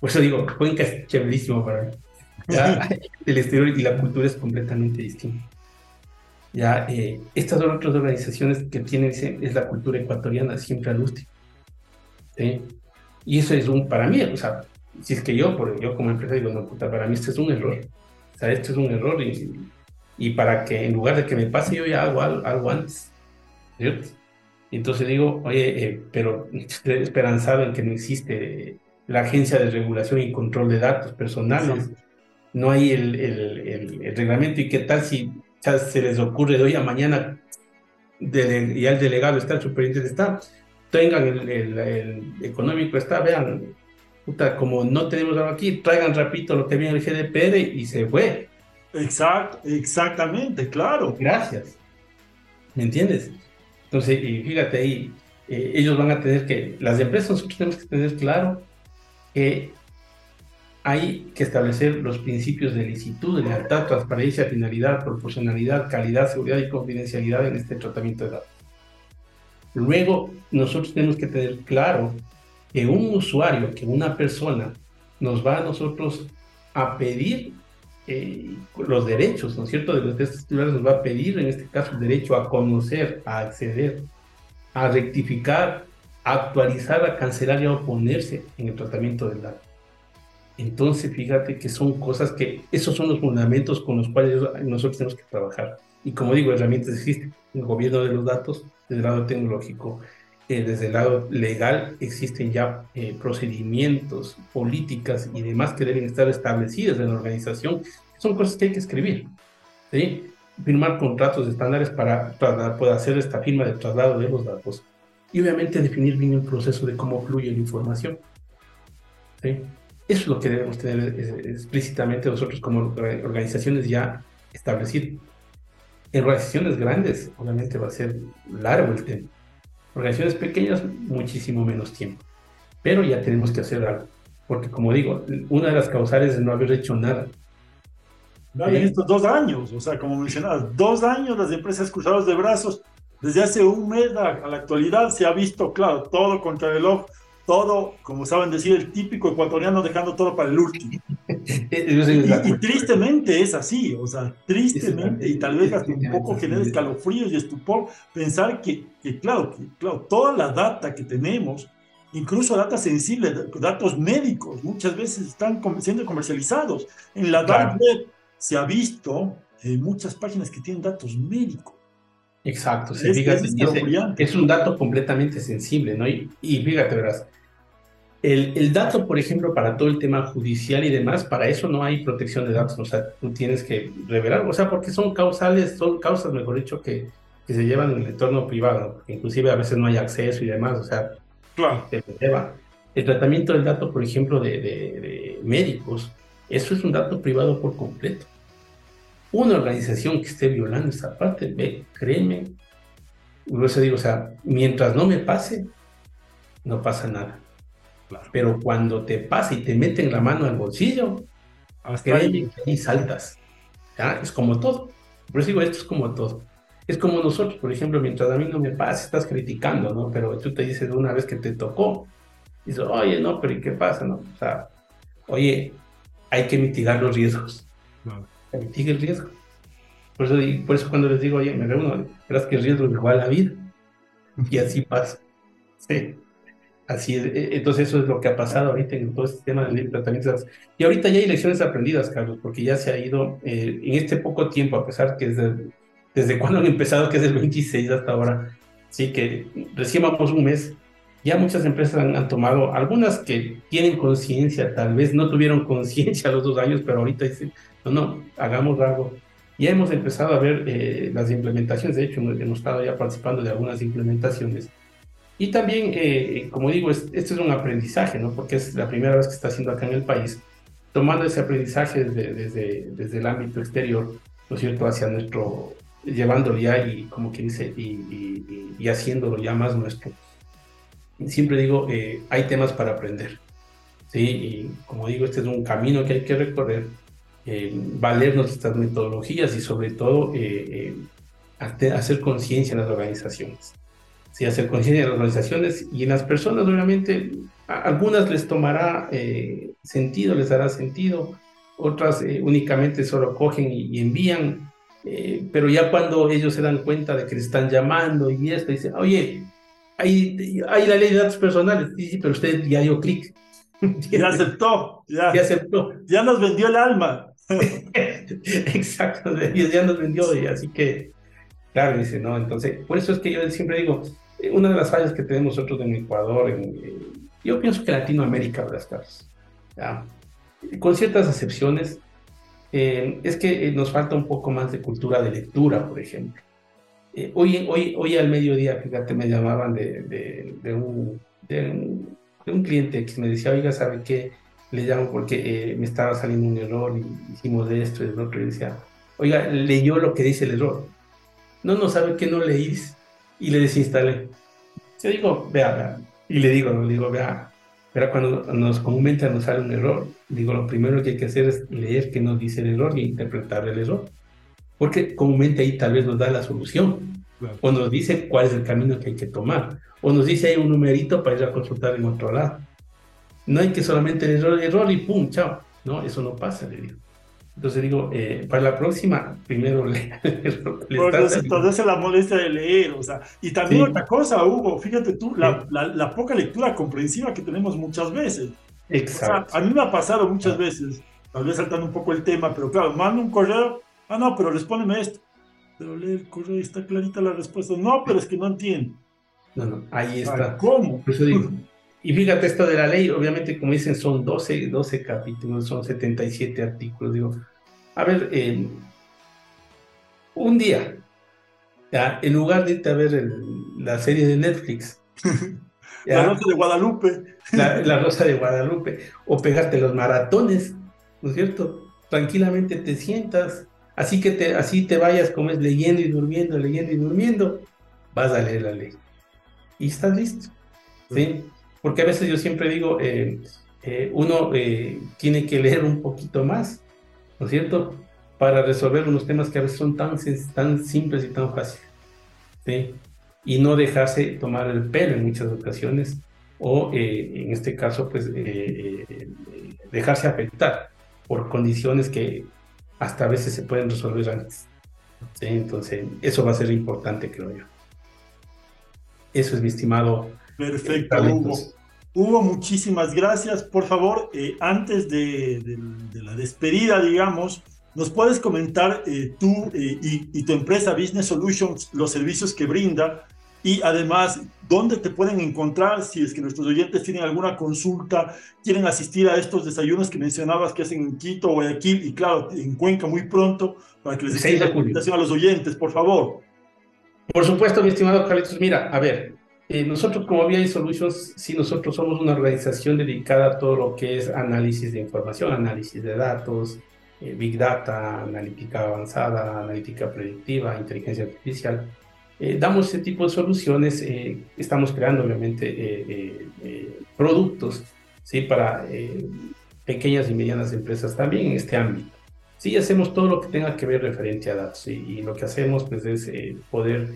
Por eso digo, Cuenca es chéverísimo para mí. del exterior y la cultura es completamente distinta. Ya, estas son otras organizaciones que tienen es la cultura ecuatoriana siempre al último. Y eso es un, para mí, o sea, si es que yo, por, yo como empresa digo, no, puta, para mí esto es un error. O sea, esto es un error y, y para que en lugar de que me pase, yo ya hago algo antes. ¿Cierto? Entonces digo, oye, eh, pero <laughs> estoy esperanzado en que no existe la Agencia de Regulación y Control de Datos Personales, no hay el, el, reglamento y qué tal si se les ocurre de hoy a mañana y al delegado está, el superintendente está, tengan el, económico está, vean, puta, como no tenemos algo aquí, traigan rapidito lo que viene el GDPR y se fue. Exacto, exactamente, claro. Gracias. ¿Me entiendes? Entonces, y fíjate ahí, eh, ellos van a tener que, las empresas nosotros tenemos que tener claro que hay que establecer los principios de licitud, lealtad, transparencia, finalidad, proporcionalidad, calidad, seguridad y confidencialidad en este tratamiento de datos. Luego, nosotros tenemos que tener claro que un usuario, que una persona nos va a nosotros a pedir eh, los derechos, ¿no es cierto?, de los textos titulares nos va a pedir, en este caso, el derecho a conocer, a acceder, a rectificar, a actualizar, a cancelar y a oponerse en el tratamiento del dato. Entonces, fíjate que son cosas que, esos son los fundamentos con los cuales nosotros tenemos que trabajar. Y como digo, herramientas existen. El gobierno de los datos, desde el lado tecnológico, eh, desde el lado legal, existen ya eh, procedimientos, políticas y demás que deben estar establecidas en la organización. Son cosas que hay que escribir. ¿sí? Firmar contratos estándares para, para poder hacer esta firma de traslado de los datos. Y obviamente definir bien el proceso de cómo fluye la información. ¿sí? Eso es lo que debemos tener explícitamente nosotros como organizaciones ya establecido. En organizaciones grandes, obviamente va a ser largo el tema. Organizaciones pequeñas, muchísimo menos tiempo. Pero ya tenemos que hacer algo. Porque como digo, una de las causales es no haber hecho nada. No, en estos dos años, o sea, como mencionabas, dos años las empresas cruzadas de brazos. Desde hace un mes a, la actualidad se ha visto, claro, todo contra el reloj, todo, como saben decir, el típico ecuatoriano dejando todo para el último. <laughs> y, tristemente es así, o sea, tristemente, y tal vez hasta un poco genera escalofríos y estupor pensar que, que, claro, que, claro, toda la data que tenemos, incluso data sensible, datos médicos, muchas veces están siendo comercializados. En la dark web se ha visto en muchas páginas que tienen datos médicos. Exacto, es, un dato completamente sensible, ¿no? Y, y fíjate, verás, el, el, dato, por ejemplo, para todo el tema judicial y demás, para eso no hay protección de datos, o sea, tú tienes que revelar, o sea, porque son causales, son causas, mejor dicho, que, que se llevan en el entorno privado, inclusive a veces no hay acceso y demás, o sea, claro. lleva. El tratamiento del dato, por ejemplo, de, de médicos, eso es un dato privado por completo una organización que esté violando esa parte, ve, créeme, por eso digo, o sea, mientras no me pase, no pasa nada. Pero cuando te pasa y te meten la mano al bolsillo, créeme que ahí saltas. ¿ya? Es como todo. Por eso digo, esto es como todo. Es como nosotros, por ejemplo, mientras a mí no me pasa, estás criticando, ¿no? Pero tú te dices una vez que te tocó, dices, oye, no, pero ¿y qué pasa, no? O sea, oye, hay que mitigar los riesgos mitigue el riesgo. Por eso, por eso cuando les digo, oye, me reúno, verás que el riesgo es igual a la vida. Y así pasa. Sí. Así es. E, entonces eso es lo que ha pasado ahorita en todo este tema del tratamiento. Y ahorita ya hay lecciones aprendidas, Carlos, porque ya se ha ido eh, en este poco tiempo, a pesar que desde, desde <laughs> cuando han empezado, que es el 26 hasta ahora, sí que recién vamos un mes, ya muchas empresas han, han tomado, algunas que tienen conciencia, tal vez no tuvieron <laughs> conciencia los dos años, pero ahorita dicen, no, no, hagamos algo. Ya hemos empezado a ver eh, las implementaciones, de hecho hemos estado ya participando de algunas implementaciones. Y también, eh, como digo, este es un aprendizaje, ¿no? Porque es la primera vez que está haciendo acá en el país, tomando ese aprendizaje desde, desde, desde el ámbito exterior, ¿no es cierto?, hacia nuestro, llevándolo ya y, como que dice, y, y, y haciéndolo ya más nuestro. Siempre digo, eh, hay temas para aprender, ¿sí? Y como digo, este es un camino que hay que recorrer eh, valernos estas metodologías y sobre todo eh, eh, hacer conciencia en las organizaciones. Sí, hacer conciencia en las organizaciones y en las personas, obviamente, a algunas les tomará sentido, les dará sentido, otras únicamente solo cogen y, envían, pero ya cuando ellos se dan cuenta de que les están llamando y esto, dicen, oye, hay, hay la ley de datos personales, sí, sí, pero usted ya dio clic. <laughs> Ya aceptó, ya, ya aceptó. Ya nos vendió el alma. <laughs> Exacto, ya nos vendió, y así que, claro, dice, ¿no? Entonces, por eso es que yo siempre digo, eh, una de las fallas que tenemos nosotros en Ecuador, en, eh, yo pienso que Latinoamérica, ¿verdad, ¿Ya? Con ciertas excepciones, eh, es que nos falta un poco más de cultura de lectura, por ejemplo. hoy, hoy, hoy al mediodía, fíjate, me llamaban de, de, de, un, de, un, de un cliente que me decía, oiga, ¿sabe qué? le llamo porque eh, me estaba saliendo un error y hicimos de esto y del otro y decía, oiga, leyó lo que dice el error. No, no sabe que no leís y le desinstalé. Yo digo, vea, vea, y le digo, le digo, vea, vea, cuando nos comúnmente nos sale un error, digo, lo primero que hay que hacer es leer qué nos dice el error y interpretar el error. Porque comúnmente ahí tal vez nos da la solución. O nos dice cuál es el camino que hay que tomar. O nos dice ahí un numerito para ir a consultar en otro lado. No hay que solamente el error, error y pum, chao. No, eso no pasa, le digo. Entonces digo, eh, para la próxima, primero <laughs> lea. Entonces, la molestia de leer, o sea, y también otra cosa, Hugo, fíjate tú, la, la, poca lectura comprensiva que tenemos muchas veces. Exacto. a mí me ha pasado muchas veces, tal vez saltando un poco el tema, pero claro, mando un correo, ah, no, pero respóndeme esto. Pero lee el correo y está clarita la respuesta. No, pero es que no entiendo. No, no, ahí está. ¿Cómo? Y fíjate esto de la ley, obviamente, como dicen, son 12, 12 capítulos, son 77 artículos. Digo, a ver, eh, un día, ya, en lugar de irte a ver la serie de Netflix, <laughs> la Rosa de Guadalupe. La, Rosa de Guadalupe, o pegarte los maratones, ¿no es cierto? Tranquilamente te sientas, así que te, así te vayas como es leyendo y durmiendo, leyendo y durmiendo, vas a leer la ley. Y estás listo, ¿sí? Porque a veces yo siempre digo, eh, eh, uno eh, tiene que leer un poquito más, ¿no es cierto? Para resolver unos temas que a veces son tan, simples y tan fáciles. ¿sí? Y no dejarse tomar el pelo en muchas ocasiones, o en este caso, pues dejarse afectar por condiciones que hasta a veces se pueden resolver antes. Entonces, eso va a ser importante, creo yo. Eso es mi estimado Perfecto, Hugo. Hugo, muchísimas gracias. Por favor, eh, antes de, la despedida, digamos, ¿nos puedes comentar eh, tú eh, y, tu empresa Business Solutions los servicios que brinda? Y además, ¿dónde te pueden encontrar si es que nuestros oyentes tienen alguna consulta, quieren asistir a estos desayunos que mencionabas que hacen en Quito, Guayaquil y claro, en Cuenca muy pronto, para que les den la invitación a los oyentes, por favor? Por supuesto, mi estimado Carlitos. Mira, a ver, eh, nosotros como BI Solutions, sí, nosotros somos una organización dedicada a todo lo que es análisis de información, análisis de datos, eh, Big Data, analítica avanzada, analítica predictiva, inteligencia artificial. Eh, damos ese tipo de soluciones, estamos creando obviamente productos ¿sí? para pequeñas y medianas empresas también en este ámbito. Sí, hacemos todo lo que tenga que ver referente a datos y lo que hacemos pues, es poder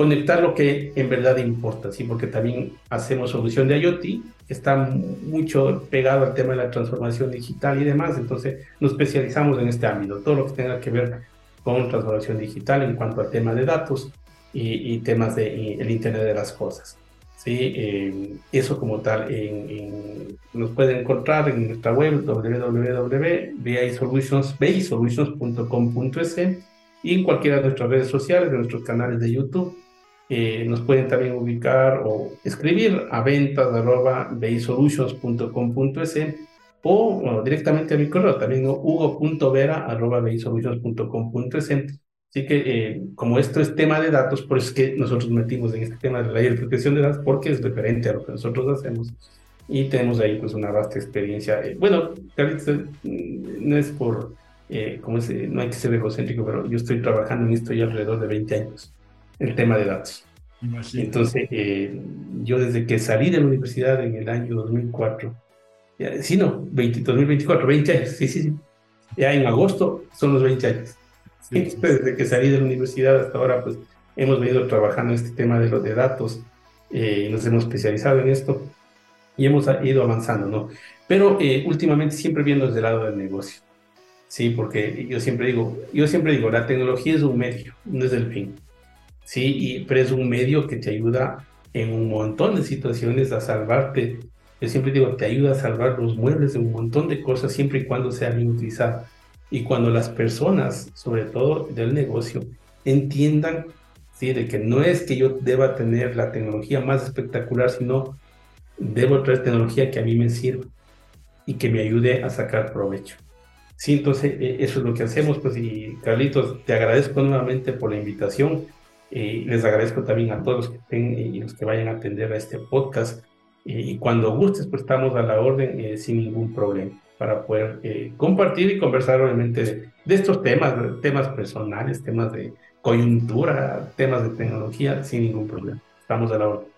conectar lo que en verdad importa, ¿sí? porque también hacemos solución de IoT, está mucho pegado al tema de la transformación digital y demás, entonces nos especializamos en este ámbito, todo lo que tenga que ver con transformación digital en cuanto al tema de datos y, temas de el Internet de las Cosas. ¿sí? Eh, eso como tal en, nos pueden encontrar en nuestra web www.bisolutions.com.es y en cualquiera de nuestras redes sociales, de nuestros canales de YouTube. Eh, nos pueden también ubicar o escribir a ventas arroba o, o, directamente a mi correo también hugo.vera arroba Así que eh, como esto es tema de datos, por eso es que nosotros metimos en este tema de la ley de protección de datos, porque es referente a lo que nosotros hacemos. Y tenemos ahí pues una vasta experiencia. Eh, bueno, mm, no es por eh, como es, no hay que ser egocéntrico, pero yo estoy trabajando en esto ya alrededor de 20 años, el tema de datos. Entonces, eh, yo desde que salí de la universidad en el año 2004, ya, sí, no, 20, 2024, 20 años, sí, sí, sí, ya en agosto son los 20 años. desde que salí de la universidad hasta ahora, pues hemos venido trabajando en este tema de los de datos, eh, nos hemos especializado en esto y hemos ido avanzando, ¿no? Pero eh, últimamente siempre viendo desde el lado del negocio. Sí, porque yo siempre digo, yo siempre digo, la tecnología es un medio, no es el fin. Sí, y, pero es un medio que te ayuda en un montón de situaciones a salvarte. Yo siempre digo, te ayuda a salvar los muebles de un montón de cosas siempre y cuando sea bien utilizado. Y cuando las personas, sobre todo del negocio, entiendan ¿sí? de que no es que yo deba tener la tecnología más espectacular, sino debo traer tecnología que a mí me sirva y que me ayude a sacar provecho. Sí, entonces e, eso es lo que hacemos, pues y Carlitos, te agradezco nuevamente por la invitación. Y les agradezco también a todos los que estén y los que vayan a atender a este podcast. y cuando gustes, pues estamos a la orden eh, sin ningún problema para poder eh, compartir y conversar obviamente de, estos temas, temas personales, temas de coyuntura, temas de tecnología, sin ningún problema. Estamos a la orden.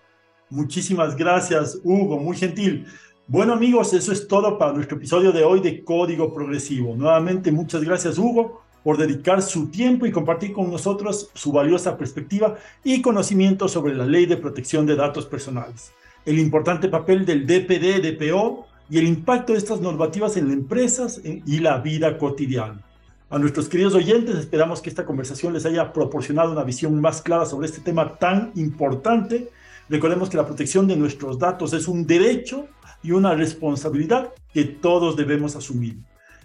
Muchísimas gracias, Hugo, muy gentil. Bueno amigos, eso es todo para nuestro episodio de hoy de Código Progresivo. Nuevamente, muchas gracias Hugo por dedicar su tiempo y compartir con nosotros su valiosa perspectiva y conocimiento sobre la ley de protección de datos personales, el importante papel del DPD, DPO y el impacto de estas normativas en las empresas y la vida cotidiana. A nuestros queridos oyentes, esperamos que esta conversación les haya proporcionado una visión más clara sobre este tema tan importante. Recordemos que la protección de nuestros datos es un derecho y una responsabilidad que todos debemos asumir.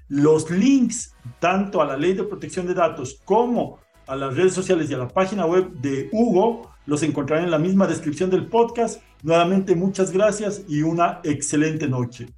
Los links tanto a la ley de protección de datos como a las redes sociales y a la página web de Hugo. Los encontrarán en la misma descripción del podcast. Nuevamente, muchas gracias y una excelente noche.